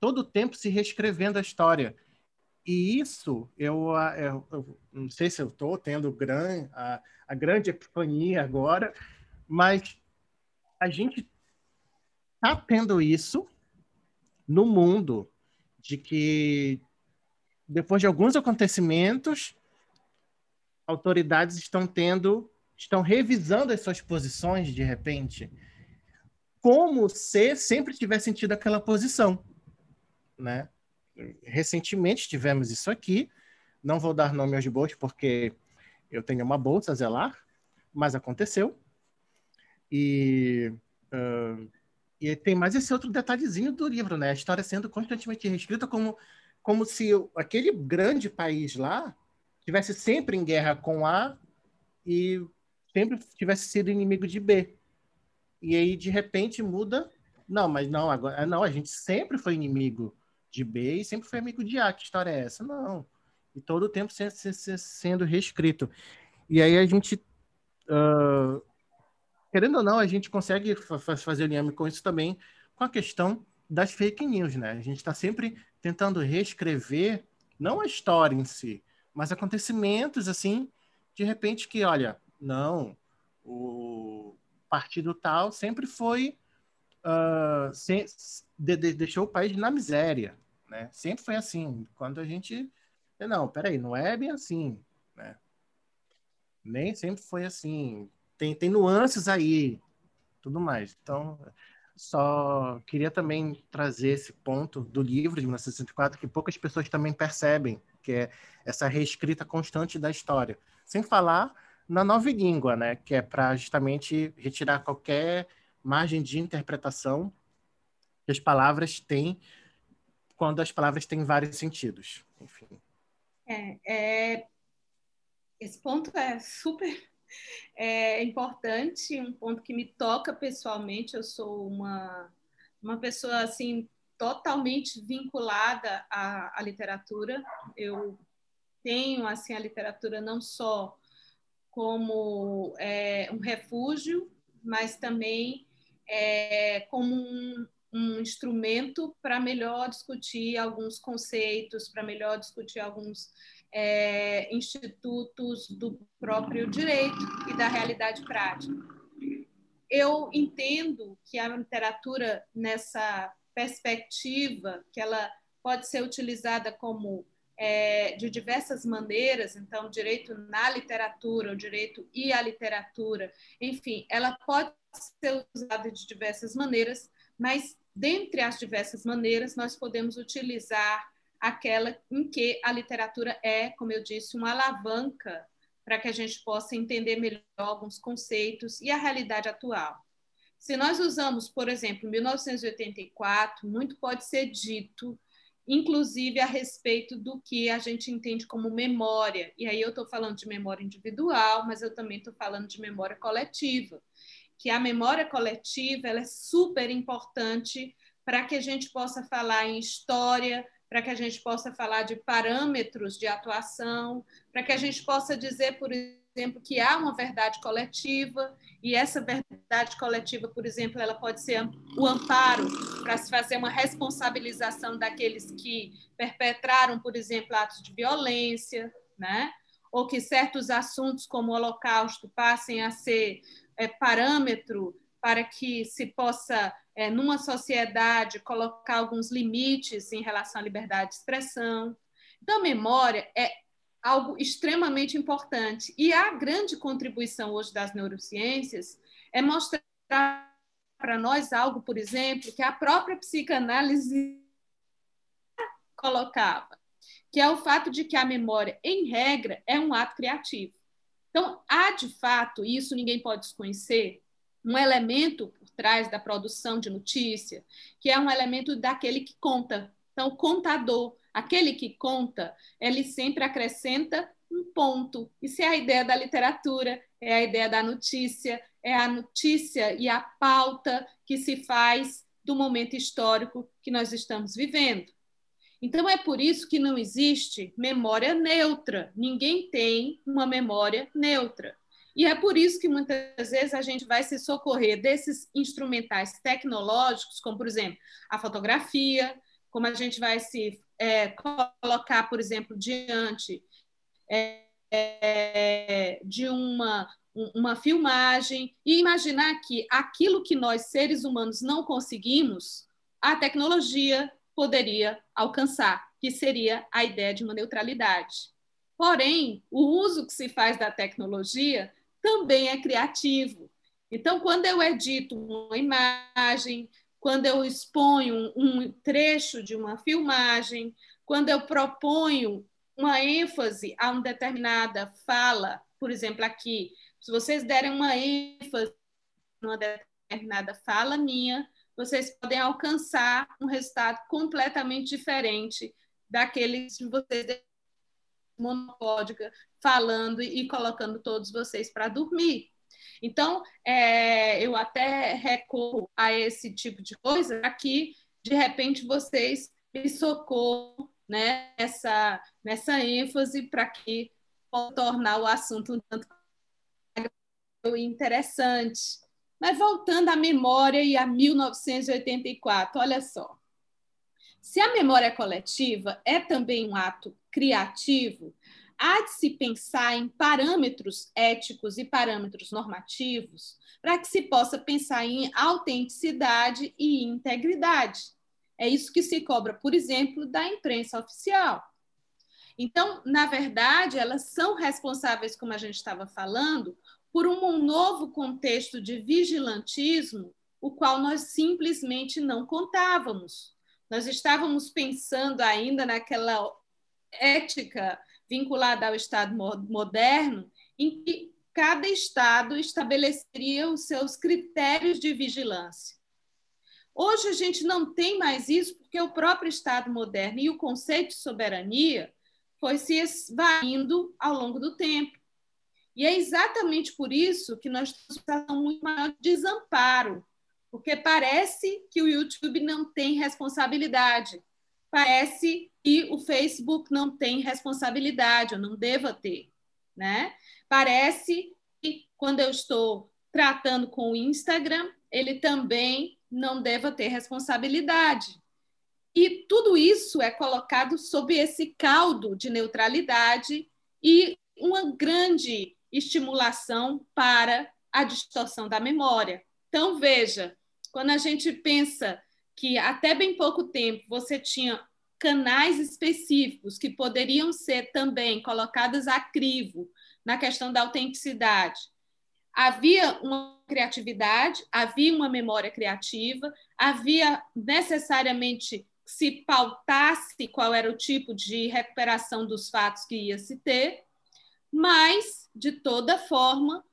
todo o tempo se reescrevendo a história e isso eu, eu, eu não sei se eu estou tendo gran, a, a grande epifania agora mas a gente está tendo isso no mundo de que depois de alguns acontecimentos, autoridades estão tendo, estão revisando as suas posições de repente. como se sempre tivessem tido aquela posição, né? Recentemente tivemos isso aqui, não vou dar nome aos bois porque eu tenho uma bolsa a zelar, mas aconteceu. E, uh, e tem mais esse outro detalhezinho do livro, né? A história sendo constantemente reescrita como, como se aquele grande país lá tivesse sempre em guerra com A e sempre tivesse sido inimigo de B. E aí, de repente, muda. Não, mas não, agora. Não, a gente sempre foi inimigo de B e sempre foi amigo de A. Que história é essa? Não. E todo o tempo sendo reescrito. E aí a gente. Uh, querendo ou não, a gente consegue fazer linhame com isso também, com a questão das fake news, né? A gente está sempre tentando reescrever, não a história em si, mas acontecimentos, assim, de repente que, olha, não, o partido tal sempre foi uh, de, de, deixou o país na miséria, né? Sempre foi assim. Quando a gente não, peraí, não é bem assim, né? Nem sempre foi assim. Tem, tem nuances aí, tudo mais. Então, só queria também trazer esse ponto do livro de 1964 que poucas pessoas também percebem, que é essa reescrita constante da história. Sem falar na nova língua, né, que é para justamente retirar qualquer margem de interpretação que as palavras têm quando as palavras têm vários sentidos. Enfim. É, é, esse ponto é super é, importante, um ponto que me toca pessoalmente. Eu sou uma, uma pessoa assim totalmente vinculada à, à literatura. Eu tenho assim a literatura não só como é, um refúgio, mas também é, como um, um instrumento para melhor discutir alguns conceitos, para melhor discutir alguns é, institutos do próprio direito e da realidade prática. Eu entendo que a literatura, nessa perspectiva, que ela pode ser utilizada como é, de diversas maneiras, então, direito na literatura, o direito e a literatura, enfim, ela pode ser usada de diversas maneiras, mas dentre as diversas maneiras, nós podemos utilizar aquela em que a literatura é, como eu disse, uma alavanca para que a gente possa entender melhor alguns conceitos e a realidade atual. Se nós usamos, por exemplo, 1984, muito pode ser dito inclusive a respeito do que a gente entende como memória. E aí eu estou falando de memória individual, mas eu também estou falando de memória coletiva. Que a memória coletiva ela é super importante para que a gente possa falar em história, para que a gente possa falar de parâmetros de atuação, para que a gente possa dizer, por exemplo, que há uma verdade coletiva e essa verdade coletiva, por exemplo, ela pode ser o amparo para se fazer uma responsabilização daqueles que perpetraram, por exemplo, atos de violência, né? ou que certos assuntos como o Holocausto passem a ser é, parâmetro para que se possa, é, numa sociedade, colocar alguns limites em relação à liberdade de expressão. Então, memória é algo extremamente importante. E a grande contribuição hoje das neurociências é mostrar para nós algo, por exemplo, que a própria psicanálise colocava, que é o fato de que a memória, em regra, é um ato criativo. Então, há de fato, isso ninguém pode desconhecer, um elemento por trás da produção de notícia, que é um elemento daquele que conta. Então, o contador, Aquele que conta, ele sempre acrescenta um ponto. Isso é a ideia da literatura, é a ideia da notícia, é a notícia e a pauta que se faz do momento histórico que nós estamos vivendo. Então, é por isso que não existe memória neutra. Ninguém tem uma memória neutra. E é por isso que muitas vezes a gente vai se socorrer desses instrumentais tecnológicos, como, por exemplo, a fotografia, como a gente vai se é, colocar, por exemplo, diante é, é, de uma, uma filmagem e imaginar que aquilo que nós, seres humanos, não conseguimos, a tecnologia poderia alcançar, que seria a ideia de uma neutralidade. Porém, o uso que se faz da tecnologia também é criativo. Então, quando eu edito uma imagem, quando eu exponho um trecho de uma filmagem, quando eu proponho uma ênfase a uma determinada fala, por exemplo, aqui, se vocês derem uma ênfase numa determinada fala minha, vocês podem alcançar um resultado completamente diferente daqueles de vocês monopódica falando e colocando todos vocês para dormir. Então, é, eu até recorro a esse tipo de coisa aqui, de repente vocês me socorram né, nessa, nessa ênfase para que possa tornar o assunto um tanto interessante. Mas voltando à memória e a 1984, olha só. Se a memória coletiva é também um ato criativo, há de se pensar em parâmetros éticos e parâmetros normativos para que se possa pensar em autenticidade e integridade. É isso que se cobra, por exemplo, da imprensa oficial. Então, na verdade, elas são responsáveis, como a gente estava falando, por um novo contexto de vigilantismo, o qual nós simplesmente não contávamos. Nós estávamos pensando ainda naquela ética vinculada ao Estado moderno, em que cada Estado estabeleceria os seus critérios de vigilância. Hoje a gente não tem mais isso, porque o próprio Estado moderno e o conceito de soberania foi se esvaindo ao longo do tempo. E é exatamente por isso que nós temos um muito maior de desamparo, porque parece que o YouTube não tem responsabilidade, parece que o Facebook não tem responsabilidade, ou não deva ter, né? Parece que quando eu estou tratando com o Instagram, ele também não deva ter responsabilidade. E tudo isso é colocado sob esse caldo de neutralidade e uma grande estimulação para a distorção da memória. Então, veja, quando a gente pensa que até bem pouco tempo você tinha canais específicos que poderiam ser também colocados a crivo na questão da autenticidade, havia uma criatividade, havia uma memória criativa, havia necessariamente se pautasse qual era o tipo de recuperação dos fatos que ia se ter, mas, de toda forma,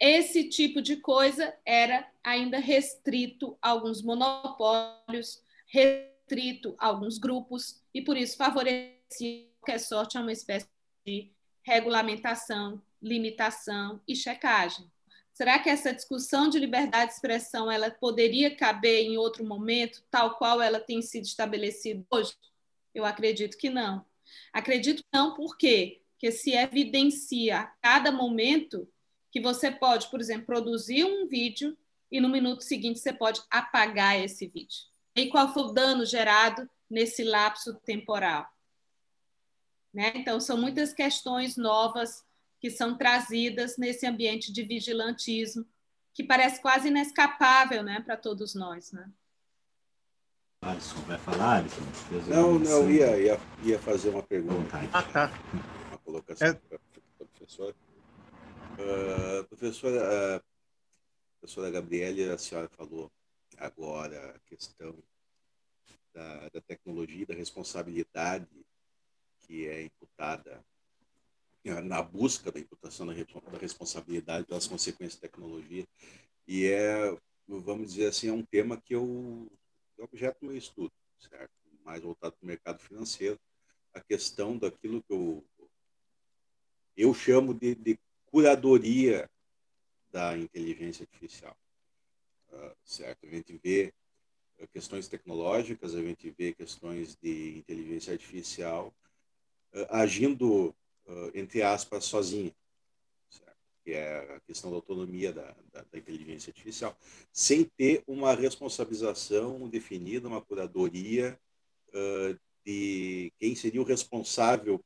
esse tipo de coisa era ainda restrito a alguns monopólios, restrito a alguns grupos, e por isso favorecia qualquer sorte a uma espécie de regulamentação, limitação e checagem. Será que essa discussão de liberdade de expressão ela poderia caber em outro momento, tal qual ela tem sido estabelecida hoje? Eu acredito que não. Acredito que não, por quê? Que se evidencia a cada momento que você pode, por exemplo, produzir um vídeo e no minuto seguinte você pode apagar esse vídeo. E qual foi o dano gerado nesse lapso temporal? Né? Então, são muitas questões novas que são trazidas nesse ambiente de vigilantismo, que parece quase inescapável né, para todos nós. Né? Alisson, vai falar, Alisson? Não, não, ia, ia, ia fazer uma pergunta. Ah, tá colocação é... para a professora. Uh, professora, uh, professora Gabriele, a senhora falou agora a questão da, da tecnologia, da responsabilidade que é imputada na busca da imputação da, da responsabilidade pelas consequências da tecnologia. E é, vamos dizer assim, é um tema que eu é objeto do meu estudo, certo? Mais voltado para o mercado financeiro, a questão daquilo que eu eu chamo de, de curadoria da inteligência artificial. Uh, certo? A gente vê uh, questões tecnológicas, a gente vê questões de inteligência artificial uh, agindo, entre aspas, sozinha, certo? que é a questão da autonomia da, da, da, inteligência artificial, sem ter uma responsabilização definida, uma curadoria de quem seria o responsável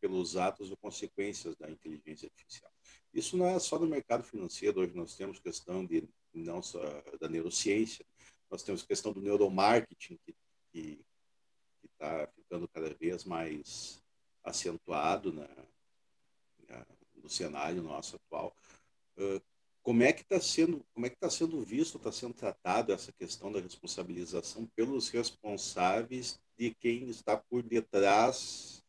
pelos atos ou consequências da inteligência artificial. Isso não é só no mercado financeiro, hoje nós temos questão de não só da neurociência, nós temos questão do neuromarketing que está ficando cada vez mais acentuado na, na, no cenário nosso atual. Uh, como é que está sendo, como é que está sendo visto, está sendo tratado essa questão da responsabilização pelos responsáveis de quem está por detrás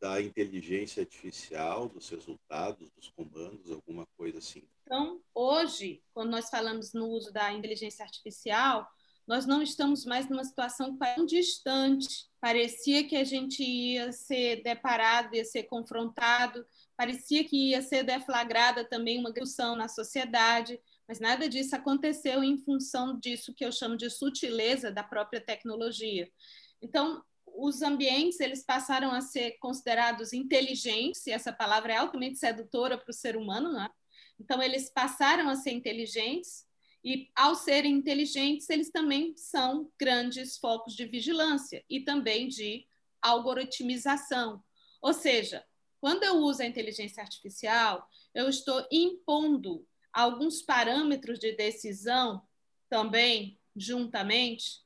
da inteligência artificial, dos resultados, dos comandos, alguma coisa assim? Então, hoje, quando nós falamos no uso da inteligência artificial, nós não estamos mais numa situação tão distante. Parecia que a gente ia ser deparado, ia ser confrontado, parecia que ia ser deflagrada também uma discussão na sociedade, mas nada disso aconteceu em função disso que eu chamo de sutileza da própria tecnologia. Então, os ambientes eles passaram a ser considerados inteligentes, e essa palavra é altamente sedutora para o ser humano, né? Então, eles passaram a ser inteligentes, e ao serem inteligentes, eles também são grandes focos de vigilância e também de algoritmização. Ou seja, quando eu uso a inteligência artificial, eu estou impondo alguns parâmetros de decisão também, juntamente,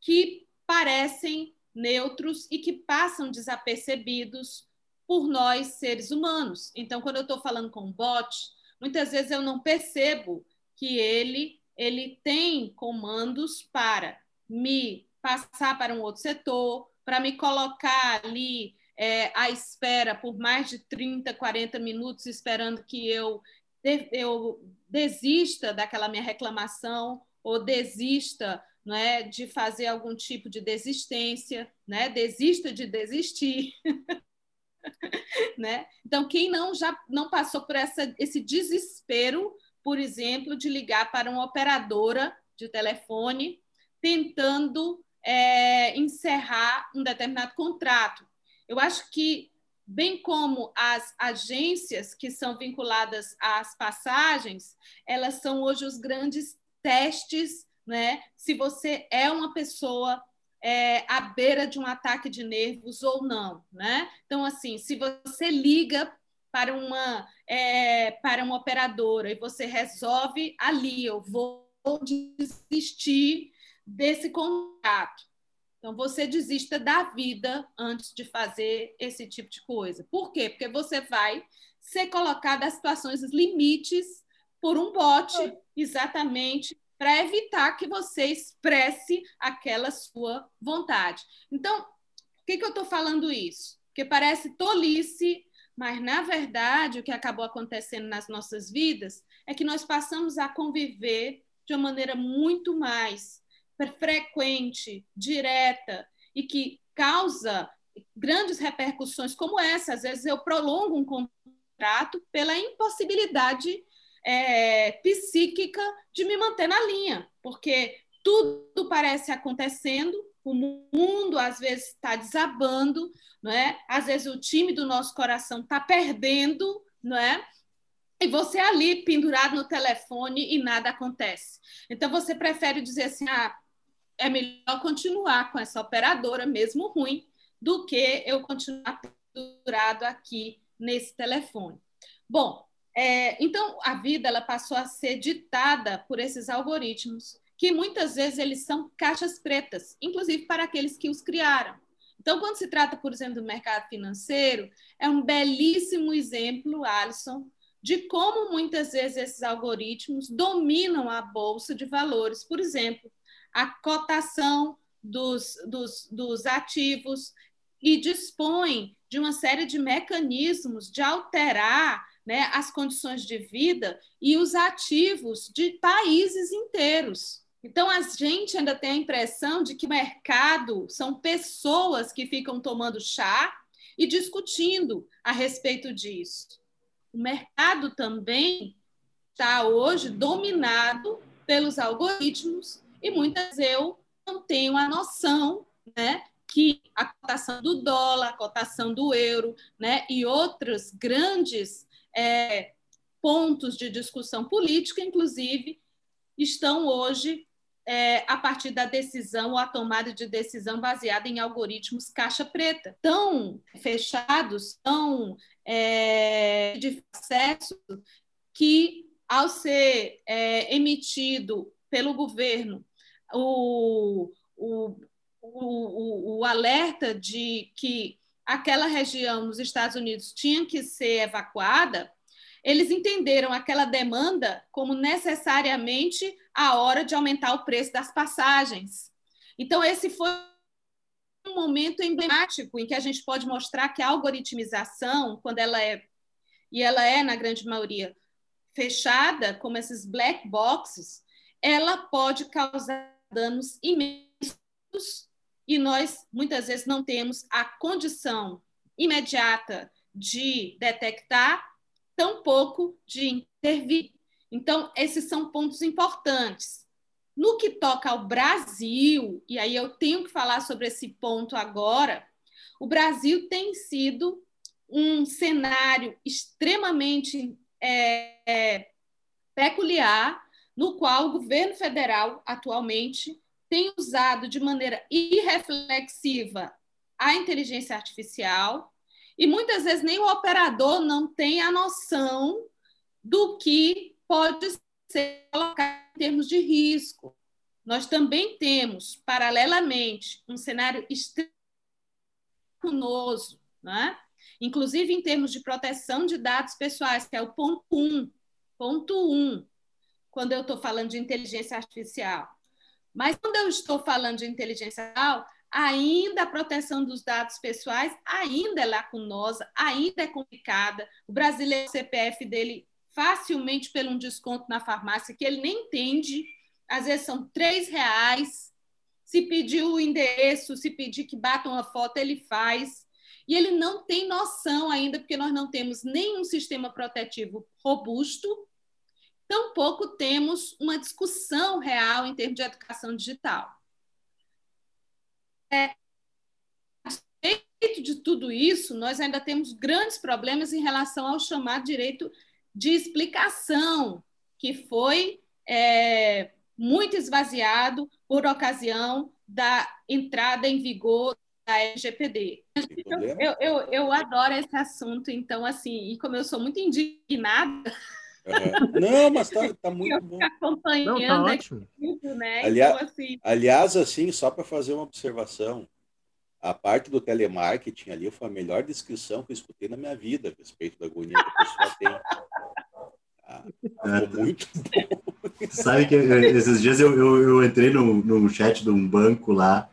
que parecem neutros e que passam desapercebidos por nós, seres humanos. Então, quando eu estou falando com um bot, muitas vezes eu não percebo que ele, ele tem comandos para me passar para um outro setor, para me colocar ali é, à espera por mais de 30, 40 minutos, esperando que eu, eu desista daquela minha reclamação ou desista não é, de fazer algum tipo de desistência, né? desista de desistir. né? Então, quem não já não passou por essa, esse desespero, por exemplo, de ligar para uma operadora de telefone tentando é, encerrar um determinado contrato. Eu acho que, bem como as agências que são vinculadas às passagens, elas são hoje os grandes testes né? Se você é uma pessoa é, à beira de um ataque de nervos ou não, né? Então, assim, se você liga para uma é, para uma operadora e você resolve ali, eu vou desistir desse contrato. Então, você desista da vida antes de fazer esse tipo de coisa. Por quê? Porque você vai ser colocado a situações limites por um bot, exatamente para evitar que você expresse aquela sua vontade. Então, por que, que eu estou falando isso? Porque parece tolice, mas, na verdade, o que acabou acontecendo nas nossas vidas é que nós passamos a conviver de uma maneira muito mais frequente, direta, e que causa grandes repercussões como essa. Às vezes eu prolongo um contrato pela impossibilidade é, psíquica de me manter na linha, porque tudo parece acontecendo, o mundo às vezes está desabando, não é? Às vezes o time do nosso coração está perdendo, não é? E você ali pendurado no telefone e nada acontece. Então você prefere dizer assim, ah, é melhor continuar com essa operadora mesmo ruim do que eu continuar pendurado aqui nesse telefone. Bom, é, então, a vida ela passou a ser ditada por esses algoritmos, que muitas vezes eles são caixas pretas, inclusive para aqueles que os criaram. Então, quando se trata, por exemplo, do mercado financeiro, é um belíssimo exemplo, Alisson, de como muitas vezes esses algoritmos dominam a bolsa de valores. Por exemplo, a cotação dos, dos, dos ativos e dispõe de uma série de mecanismos de alterar né, as condições de vida e os ativos de países inteiros. Então, a gente ainda tem a impressão de que o mercado são pessoas que ficam tomando chá e discutindo a respeito disso. O mercado também está hoje dominado pelos algoritmos e muitas eu não tenho a noção né, que a cotação do dólar, a cotação do euro né, e outros grandes é, pontos de discussão política, inclusive, estão hoje é, a partir da decisão ou a tomada de decisão baseada em algoritmos caixa preta, tão fechados, tão é, de acesso, que ao ser é, emitido pelo governo o, o, o, o alerta de que aquela região nos Estados Unidos tinha que ser evacuada, eles entenderam aquela demanda como necessariamente a hora de aumentar o preço das passagens. Então, esse foi um momento emblemático em que a gente pode mostrar que a algoritmização, quando ela é, e ela é, na grande maioria, fechada, como esses black boxes, ela pode causar danos imensos e nós, muitas vezes, não temos a condição imediata de detectar, tampouco de intervir. Então, esses são pontos importantes. No que toca ao Brasil, e aí eu tenho que falar sobre esse ponto agora, o Brasil tem sido um cenário extremamente é, é, peculiar, no qual o governo federal atualmente tem usado de maneira irreflexiva a inteligência artificial e muitas vezes nem o operador não tem a noção do que pode ser colocado em termos de risco. Nós também temos, paralelamente, um cenário extremamente né? inclusive em termos de proteção de dados pessoais, que é o ponto 1, um, ponto 1, um, quando eu estou falando de inteligência artificial. Mas quando eu estou falando de inteligência artificial, ainda a proteção dos dados pessoais ainda é lacunosa, ainda é complicada. O brasileiro, o CPF dele, facilmente pelo um desconto na farmácia, que ele nem entende, às vezes são três reais. Se pedir o endereço, se pedir que bata uma foto, ele faz. E ele não tem noção ainda, porque nós não temos nenhum sistema protetivo robusto, tampouco temos uma discussão real em termos de educação digital é, a respeito de tudo isso, nós ainda temos grandes problemas em relação ao chamado direito de explicação, que foi é, muito esvaziado por ocasião da entrada em vigor da LGPD. Eu, eu, eu, adoro esse assunto, então, assim, e como eu sou muito indignada. Uhum. Não, mas tá, tá muito eu bom. acompanhando Não, tá ótimo. Aqui, né? Aliás, então, assim... aliás, assim, só para fazer uma observação, a parte do telemarketing ali foi a melhor descrição que eu escutei na minha vida a respeito da agonia que a pessoa tem. Ah, muito bom. Sabe que esses dias eu, eu, eu entrei no, no chat de um banco lá.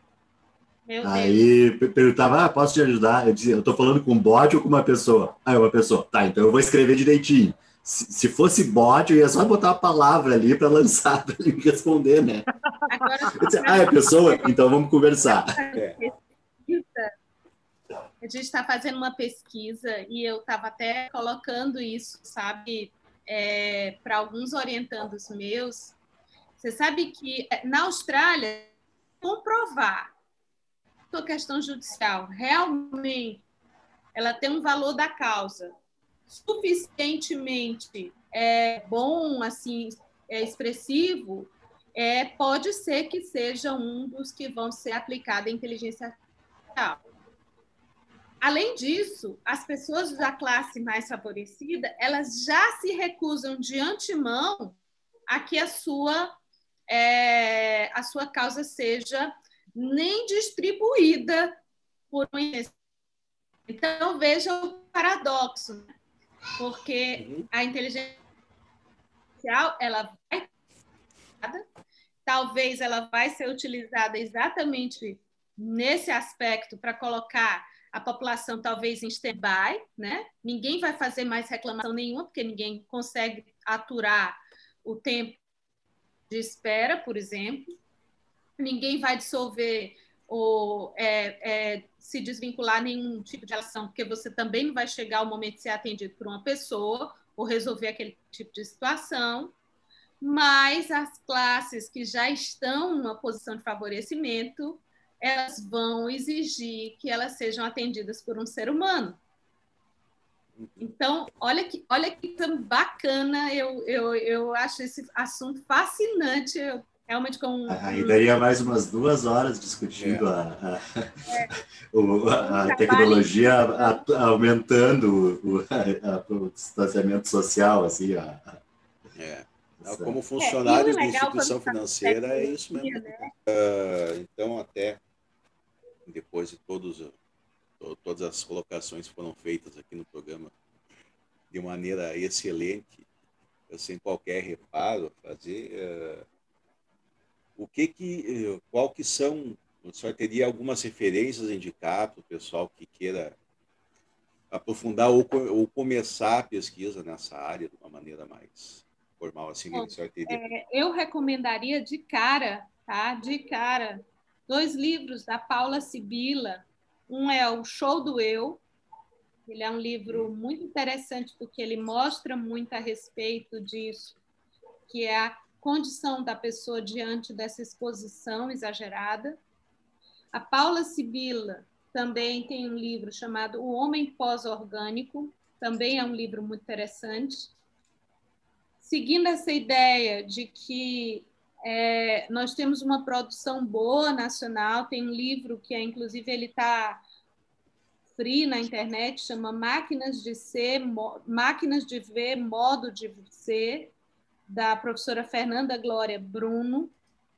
Meu aí Deus. perguntava, ah, posso te ajudar? Eu dizia, eu tô falando com um bot ou com uma pessoa? Ah, é uma pessoa. Tá, então eu vou escrever direitinho se, fosse bot, eu ia só botar a palavra ali para lançar, para ele responder, né? Agora, disse, ah, é pessoa? Então vamos conversar. É. A gente está fazendo uma pesquisa e eu estava até colocando isso, sabe, é, para alguns orientandos meus. Você sabe que é, na Austrália, comprovar a questão judicial realmente ela tem um valor da causa suficientemente é, bom, assim, é, expressivo, é, pode ser que seja um dos que vão ser aplicado em inteligência artificial. Além disso, as pessoas da classe mais favorecida, elas já se recusam de antemão a que a sua, é, a sua causa seja nem distribuída por um Então, veja o paradoxo. Né? porque a inteligência artificial ela vai talvez ela vai ser utilizada exatamente nesse aspecto para colocar a população talvez em stand-by, né? Ninguém vai fazer mais reclamação nenhuma, porque ninguém consegue aturar o tempo de espera, por exemplo. Ninguém vai dissolver ou é, é, se desvincular nenhum tipo de relação, porque você também não vai chegar ao momento de ser atendido por uma pessoa ou resolver aquele tipo de situação. Mas as classes que já estão numa posição de favorecimento, elas vão exigir que elas sejam atendidas por um ser humano. Então, olha que, olha que bacana, eu, eu, eu acho esse assunto fascinante. Eu realmente com. Aí daria mais umas duas horas discutindo é. a, a, é. o, a, a tecnologia aumentando o, o, distanciamento social, assim. é. Como funcionários é, de instituição financeira, é isso mesmo. Né? Uh, então, até depois de todos, todas as colocações foram feitas aqui no programa de maneira excelente, sem qualquer reparo, fazer uh, o que que, qual que são, senhor teria algumas referências a indicar para o pessoal que queira aprofundar ou, ou, começar a pesquisa nessa área de uma maneira mais formal, assim, Bom, é, eu recomendaria de cara, tá? De cara, dois livros da Paula Sibila. Um é o Show do Eu. Ele é um livro muito interessante porque ele mostra muito a respeito disso, que é a condição da pessoa diante dessa exposição exagerada. A Paula Sibila também tem um livro chamado O Homem Pós-Orgânico, também é um livro muito interessante. Seguindo essa ideia de que é, nós temos uma produção boa nacional, tem um livro que é, inclusive, ele está free na internet, chama Máquinas de Ser, Máquinas de Ver, Modo de Ser, da professora Fernanda Glória Bruno.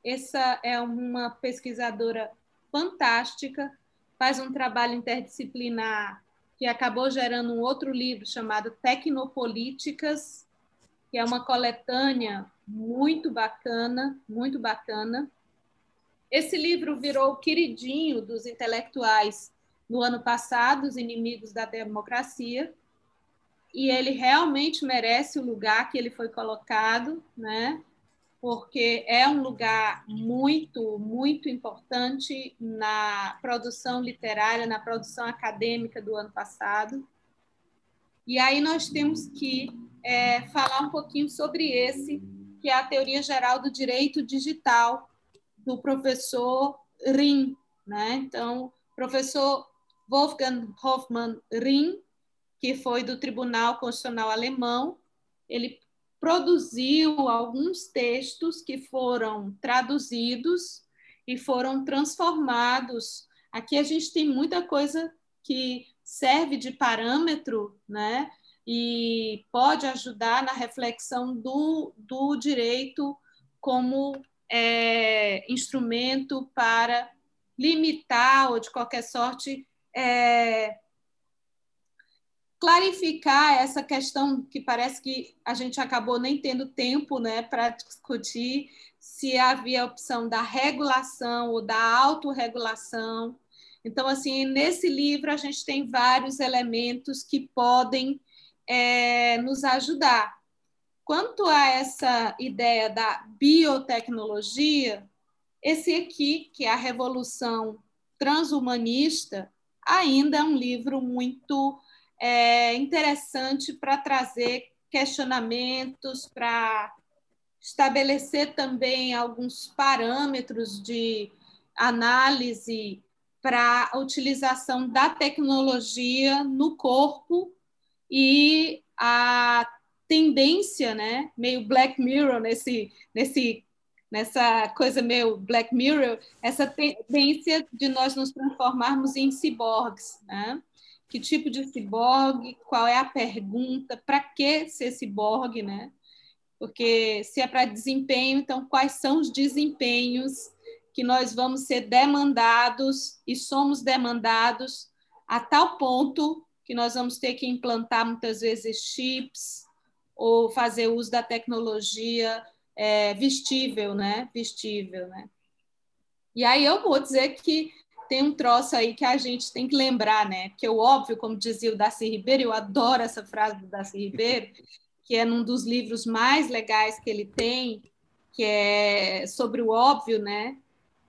Essa é uma pesquisadora fantástica, faz um trabalho interdisciplinar que acabou gerando um outro livro chamado Tecnopolíticas, que é uma coletânea muito bacana, muito bacana. Esse livro virou queridinho dos intelectuais no ano passado, Os Inimigos da Democracia, e ele realmente merece o lugar que ele foi colocado, né? porque é um lugar muito, muito importante na produção literária, na produção acadêmica do ano passado. E aí nós temos que é, falar um pouquinho sobre esse, que é a teoria geral do direito digital, do professor Ring. Né? Então, professor Wolfgang Hoffmann Ring, que foi do Tribunal Constitucional Alemão, ele produziu alguns textos que foram traduzidos e foram transformados. Aqui a gente tem muita coisa que serve de parâmetro, né? E pode ajudar na reflexão do, do direito como é, instrumento para limitar ou, de qualquer sorte, é, clarificar essa questão que parece que a gente acabou nem tendo tempo né, para discutir se havia a opção da regulação ou da autorregulação. Então, assim, nesse livro a gente tem vários elementos que podem é, nos ajudar. Quanto a essa ideia da biotecnologia, esse aqui, que é a Revolução Transhumanista, ainda é um livro muito é, interessante para trazer questionamentos, para estabelecer também alguns parâmetros de análise para a utilização da tecnologia no corpo e a tendência, né, meio Black Mirror nesse nesse nessa coisa meio Black Mirror, essa tendência de nós nos transformarmos em ciborgues, né? que tipo de ciborgue, qual é a pergunta, para que ser ciborgue, né? Porque se é para desempenho, então quais são os desempenhos que nós vamos ser demandados e somos demandados a tal ponto que nós vamos ter que implantar muitas vezes chips ou fazer uso da tecnologia é, vestível, né? Vestível, né? E aí eu vou dizer que tem um troço aí que a gente tem que lembrar, né? Porque o óbvio, como dizia o Darcy Ribeiro, eu adoro essa frase do Darcy Ribeiro, que é num dos livros mais legais que ele tem, que é sobre o óbvio, né?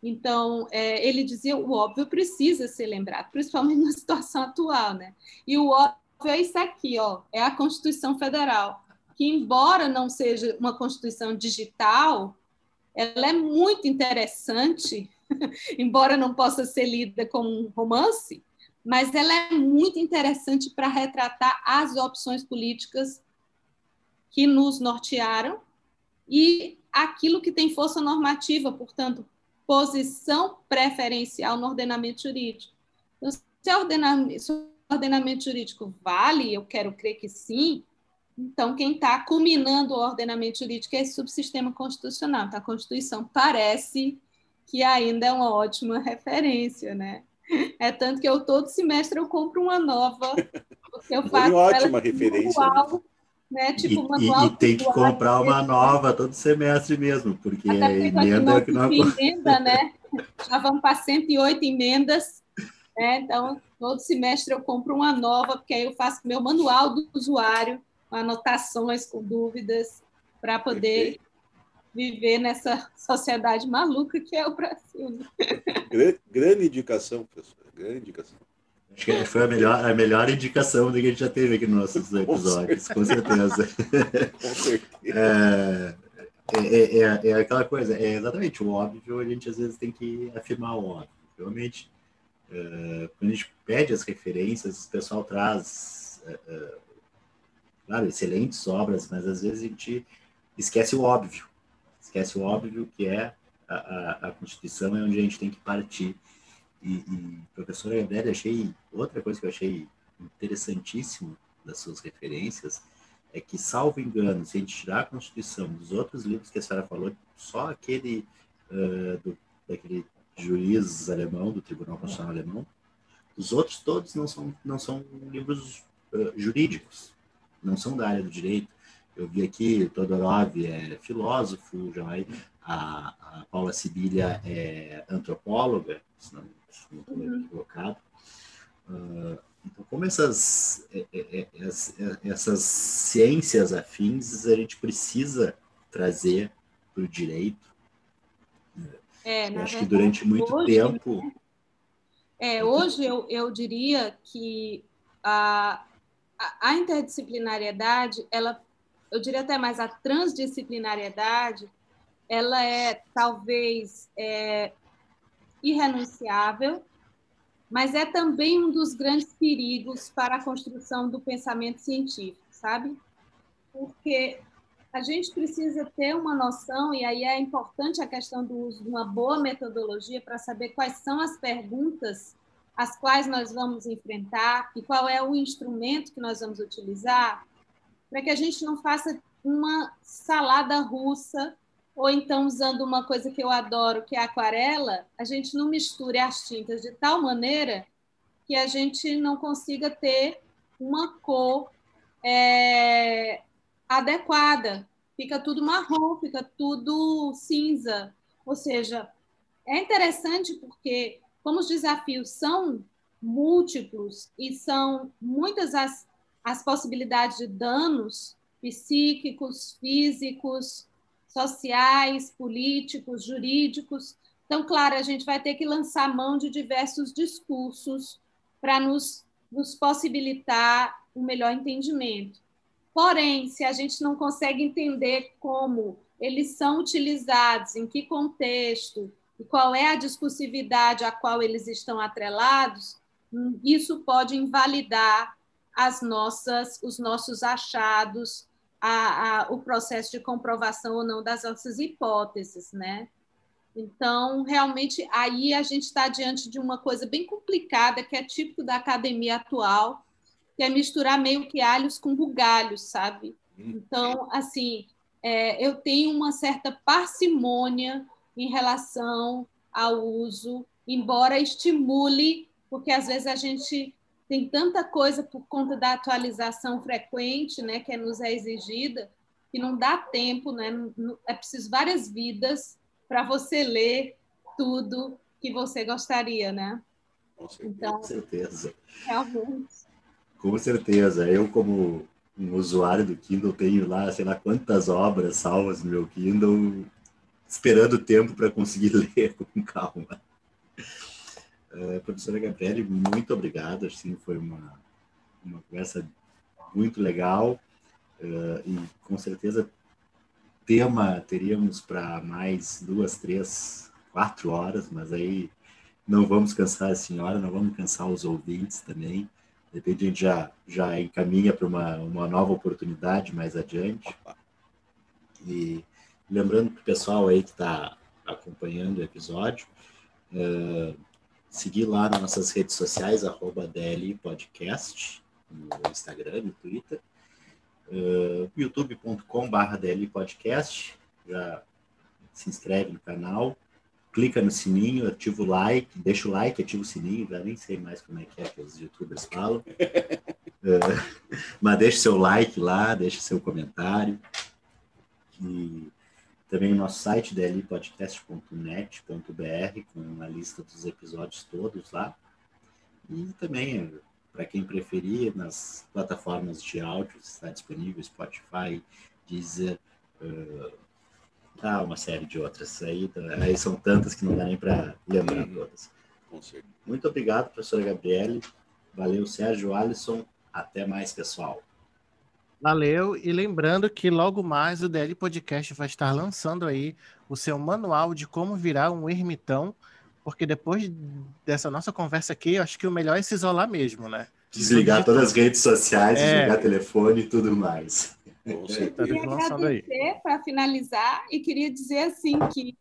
Então, é, ele dizia o óbvio precisa ser lembrado, principalmente na situação atual, né? E o óbvio é isso aqui, ó, é a Constituição Federal, que embora não seja uma Constituição digital, ela é muito interessante embora não possa ser lida como um romance, mas ela é muito interessante para retratar as opções políticas que nos nortearam e aquilo que tem força normativa, portanto, posição preferencial no ordenamento jurídico. Então, se, ordenamento, se o ordenamento jurídico vale, eu quero crer que sim, então quem está culminando o ordenamento jurídico é esse subsistema constitucional. Então, a Constituição parece que ainda é uma ótima referência, né? É tanto que eu todo semestre eu compro uma nova, Eu faço ótima referência. Né? Né? Tipo, e, manual e, e tem que comprar uma nova todo semestre mesmo, porque a emenda é que não emenda, né? Já vamos para 108 emendas, né? Então, todo semestre eu compro uma nova, porque aí eu faço meu manual do usuário, anotações com dúvidas, para poder viver nessa sociedade maluca que é o Brasil. Né? Grande, grande indicação, professora, grande indicação. Acho que foi a melhor, a melhor indicação que a gente já teve aqui nos nossos episódios, com certeza. com certeza. É, é, é, é, aquela coisa, é exatamente o óbvio, a gente às vezes tem que afirmar o óbvio. Realmente, é, quando a gente pede as referências, o pessoal traz, é, é, claro, excelentes obras, mas às vezes a gente esquece o óbvio. Esquece o óbvio que é a, a, a Constituição, é onde a gente tem que partir. E, e professora Gabriela, achei outra coisa que eu achei interessantíssimo das suas referências é que, salvo engano, se a gente tirar a Constituição dos outros livros que a senhora falou, só aquele uh, do, daquele juiz alemão, do Tribunal Constitucional Alemão, os outros todos não são, não são livros uh, jurídicos, não são da área do direito. Eu vi aqui, Todorov é filósofo, já a, a Paula Sibilha é antropóloga, se não estou equivocado. Uh, então, como essas, é, é, é, essas ciências afins a gente precisa trazer para o direito? É, eu acho verdade, que durante muito hoje, tempo. É, hoje eu, eu diria que a, a interdisciplinariedade, ela, eu diria até mais a transdisciplinariedade, ela é talvez é, irrenunciável, mas é também um dos grandes perigos para a construção do pensamento científico, sabe? Porque a gente precisa ter uma noção, e aí é importante a questão do uso de uma boa metodologia para saber quais são as perguntas as quais nós vamos enfrentar e qual é o instrumento que nós vamos utilizar, para que a gente não faça uma salada russa ou então usando uma coisa que eu adoro, que é a aquarela, a gente não misture as tintas de tal maneira que a gente não consiga ter uma cor é, adequada. Fica tudo marrom, fica tudo cinza. Ou seja, é interessante porque, como os desafios são múltiplos e são muitas as, as possibilidades de danos psíquicos, físicos, sociais, políticos, jurídicos. Então, claro, a gente vai ter que lançar mão de diversos discursos para nos, nos possibilitar um melhor entendimento. Porém, se a gente não consegue entender como eles são utilizados, em que contexto e qual é a discursividade a qual eles estão atrelados, isso pode invalidar as nossas, os nossos achados a, a, o processo de comprovação ou não das nossas hipóteses, né? Então, realmente, aí a gente está diante de uma coisa bem complicada, que é típico da academia atual, que é misturar meio que alhos com bugalhos, sabe? Hum. Então, assim, é, eu tenho uma certa parcimônia em relação ao uso, embora estimule, porque às vezes a gente tem tanta coisa por conta da atualização frequente, né, que nos é exigida, que não dá tempo, né? É preciso várias vidas para você ler tudo que você gostaria, né? Com certeza. Então, com certeza. Realmente. Com certeza. Eu, como um usuário do Kindle, tenho lá, sei lá quantas obras salvas no meu Kindle, esperando tempo para conseguir ler com calma. Uh, professora Gabriele, muito obrigado. Assim, foi uma, uma conversa muito legal uh, e com certeza tema teríamos para mais duas, três, quatro horas, mas aí não vamos cansar a senhora, não vamos cansar os ouvintes também. De repente a gente já, já encaminha para uma, uma nova oportunidade mais adiante. E lembrando para o pessoal aí que está acompanhando o episódio, uh, seguir lá nas nossas redes sociais, arroba DL Podcast, no Instagram, no Twitter, uh, youtube.com.br DL Podcast, já se inscreve no canal, clica no sininho, ativa o like, deixa o like, ativa o sininho, já nem sei mais como é que é que os youtubers falam. Uh, mas deixe seu like lá, deixe seu comentário. E também o nosso site, dlpodcast.net.br, com a lista dos episódios todos lá. E também, para quem preferir, nas plataformas de áudio, está disponível Spotify, Deezer, uh, ah, uma série de outras. Aí, aí são tantas que não dá nem para lembrar todas. Muito obrigado, professora Gabriele. Valeu, Sérgio Alisson. Até mais, pessoal. Valeu, e lembrando que logo mais o DL Podcast vai estar lançando aí o seu manual de como virar um ermitão, porque depois dessa nossa conversa aqui, eu acho que o melhor é se isolar mesmo, né? Desligar todas as redes sociais, é... desligar telefone e tudo mais. Queria agradecer para finalizar e queria dizer assim que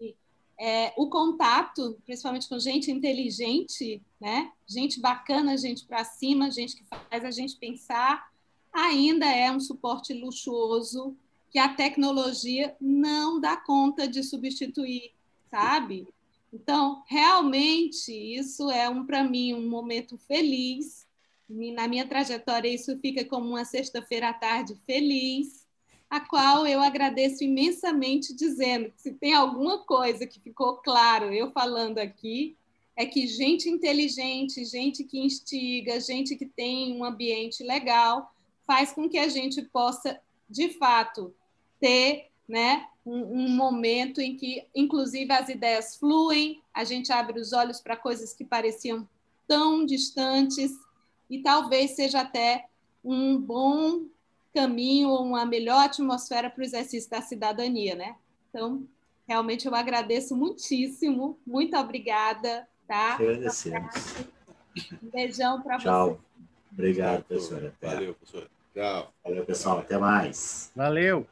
é, o contato, principalmente com gente inteligente, né? gente bacana, gente para cima, gente que faz a gente pensar, ainda é um suporte luxuoso que a tecnologia não dá conta de substituir, sabe? Então, realmente, isso é um para mim um momento feliz. Na minha trajetória, isso fica como uma sexta-feira à tarde feliz, a qual eu agradeço imensamente, dizendo que se tem alguma coisa que ficou claro eu falando aqui, é que gente inteligente, gente que instiga, gente que tem um ambiente legal, faz com que a gente possa, de fato, ter né, um, um, momento em que, inclusive, as ideias fluem, a gente abre os olhos para coisas que pareciam tão distantes, e talvez seja até um bom caminho, uma melhor atmosfera para o exercício da cidadania. Né? Então, realmente eu agradeço muitíssimo, muito obrigada. Tá? Agradecemos. Um beijão para você. Tchau. Obrigado, professora. Valeu, professora. Tchau. Valeu, pessoal. Até mais. Valeu.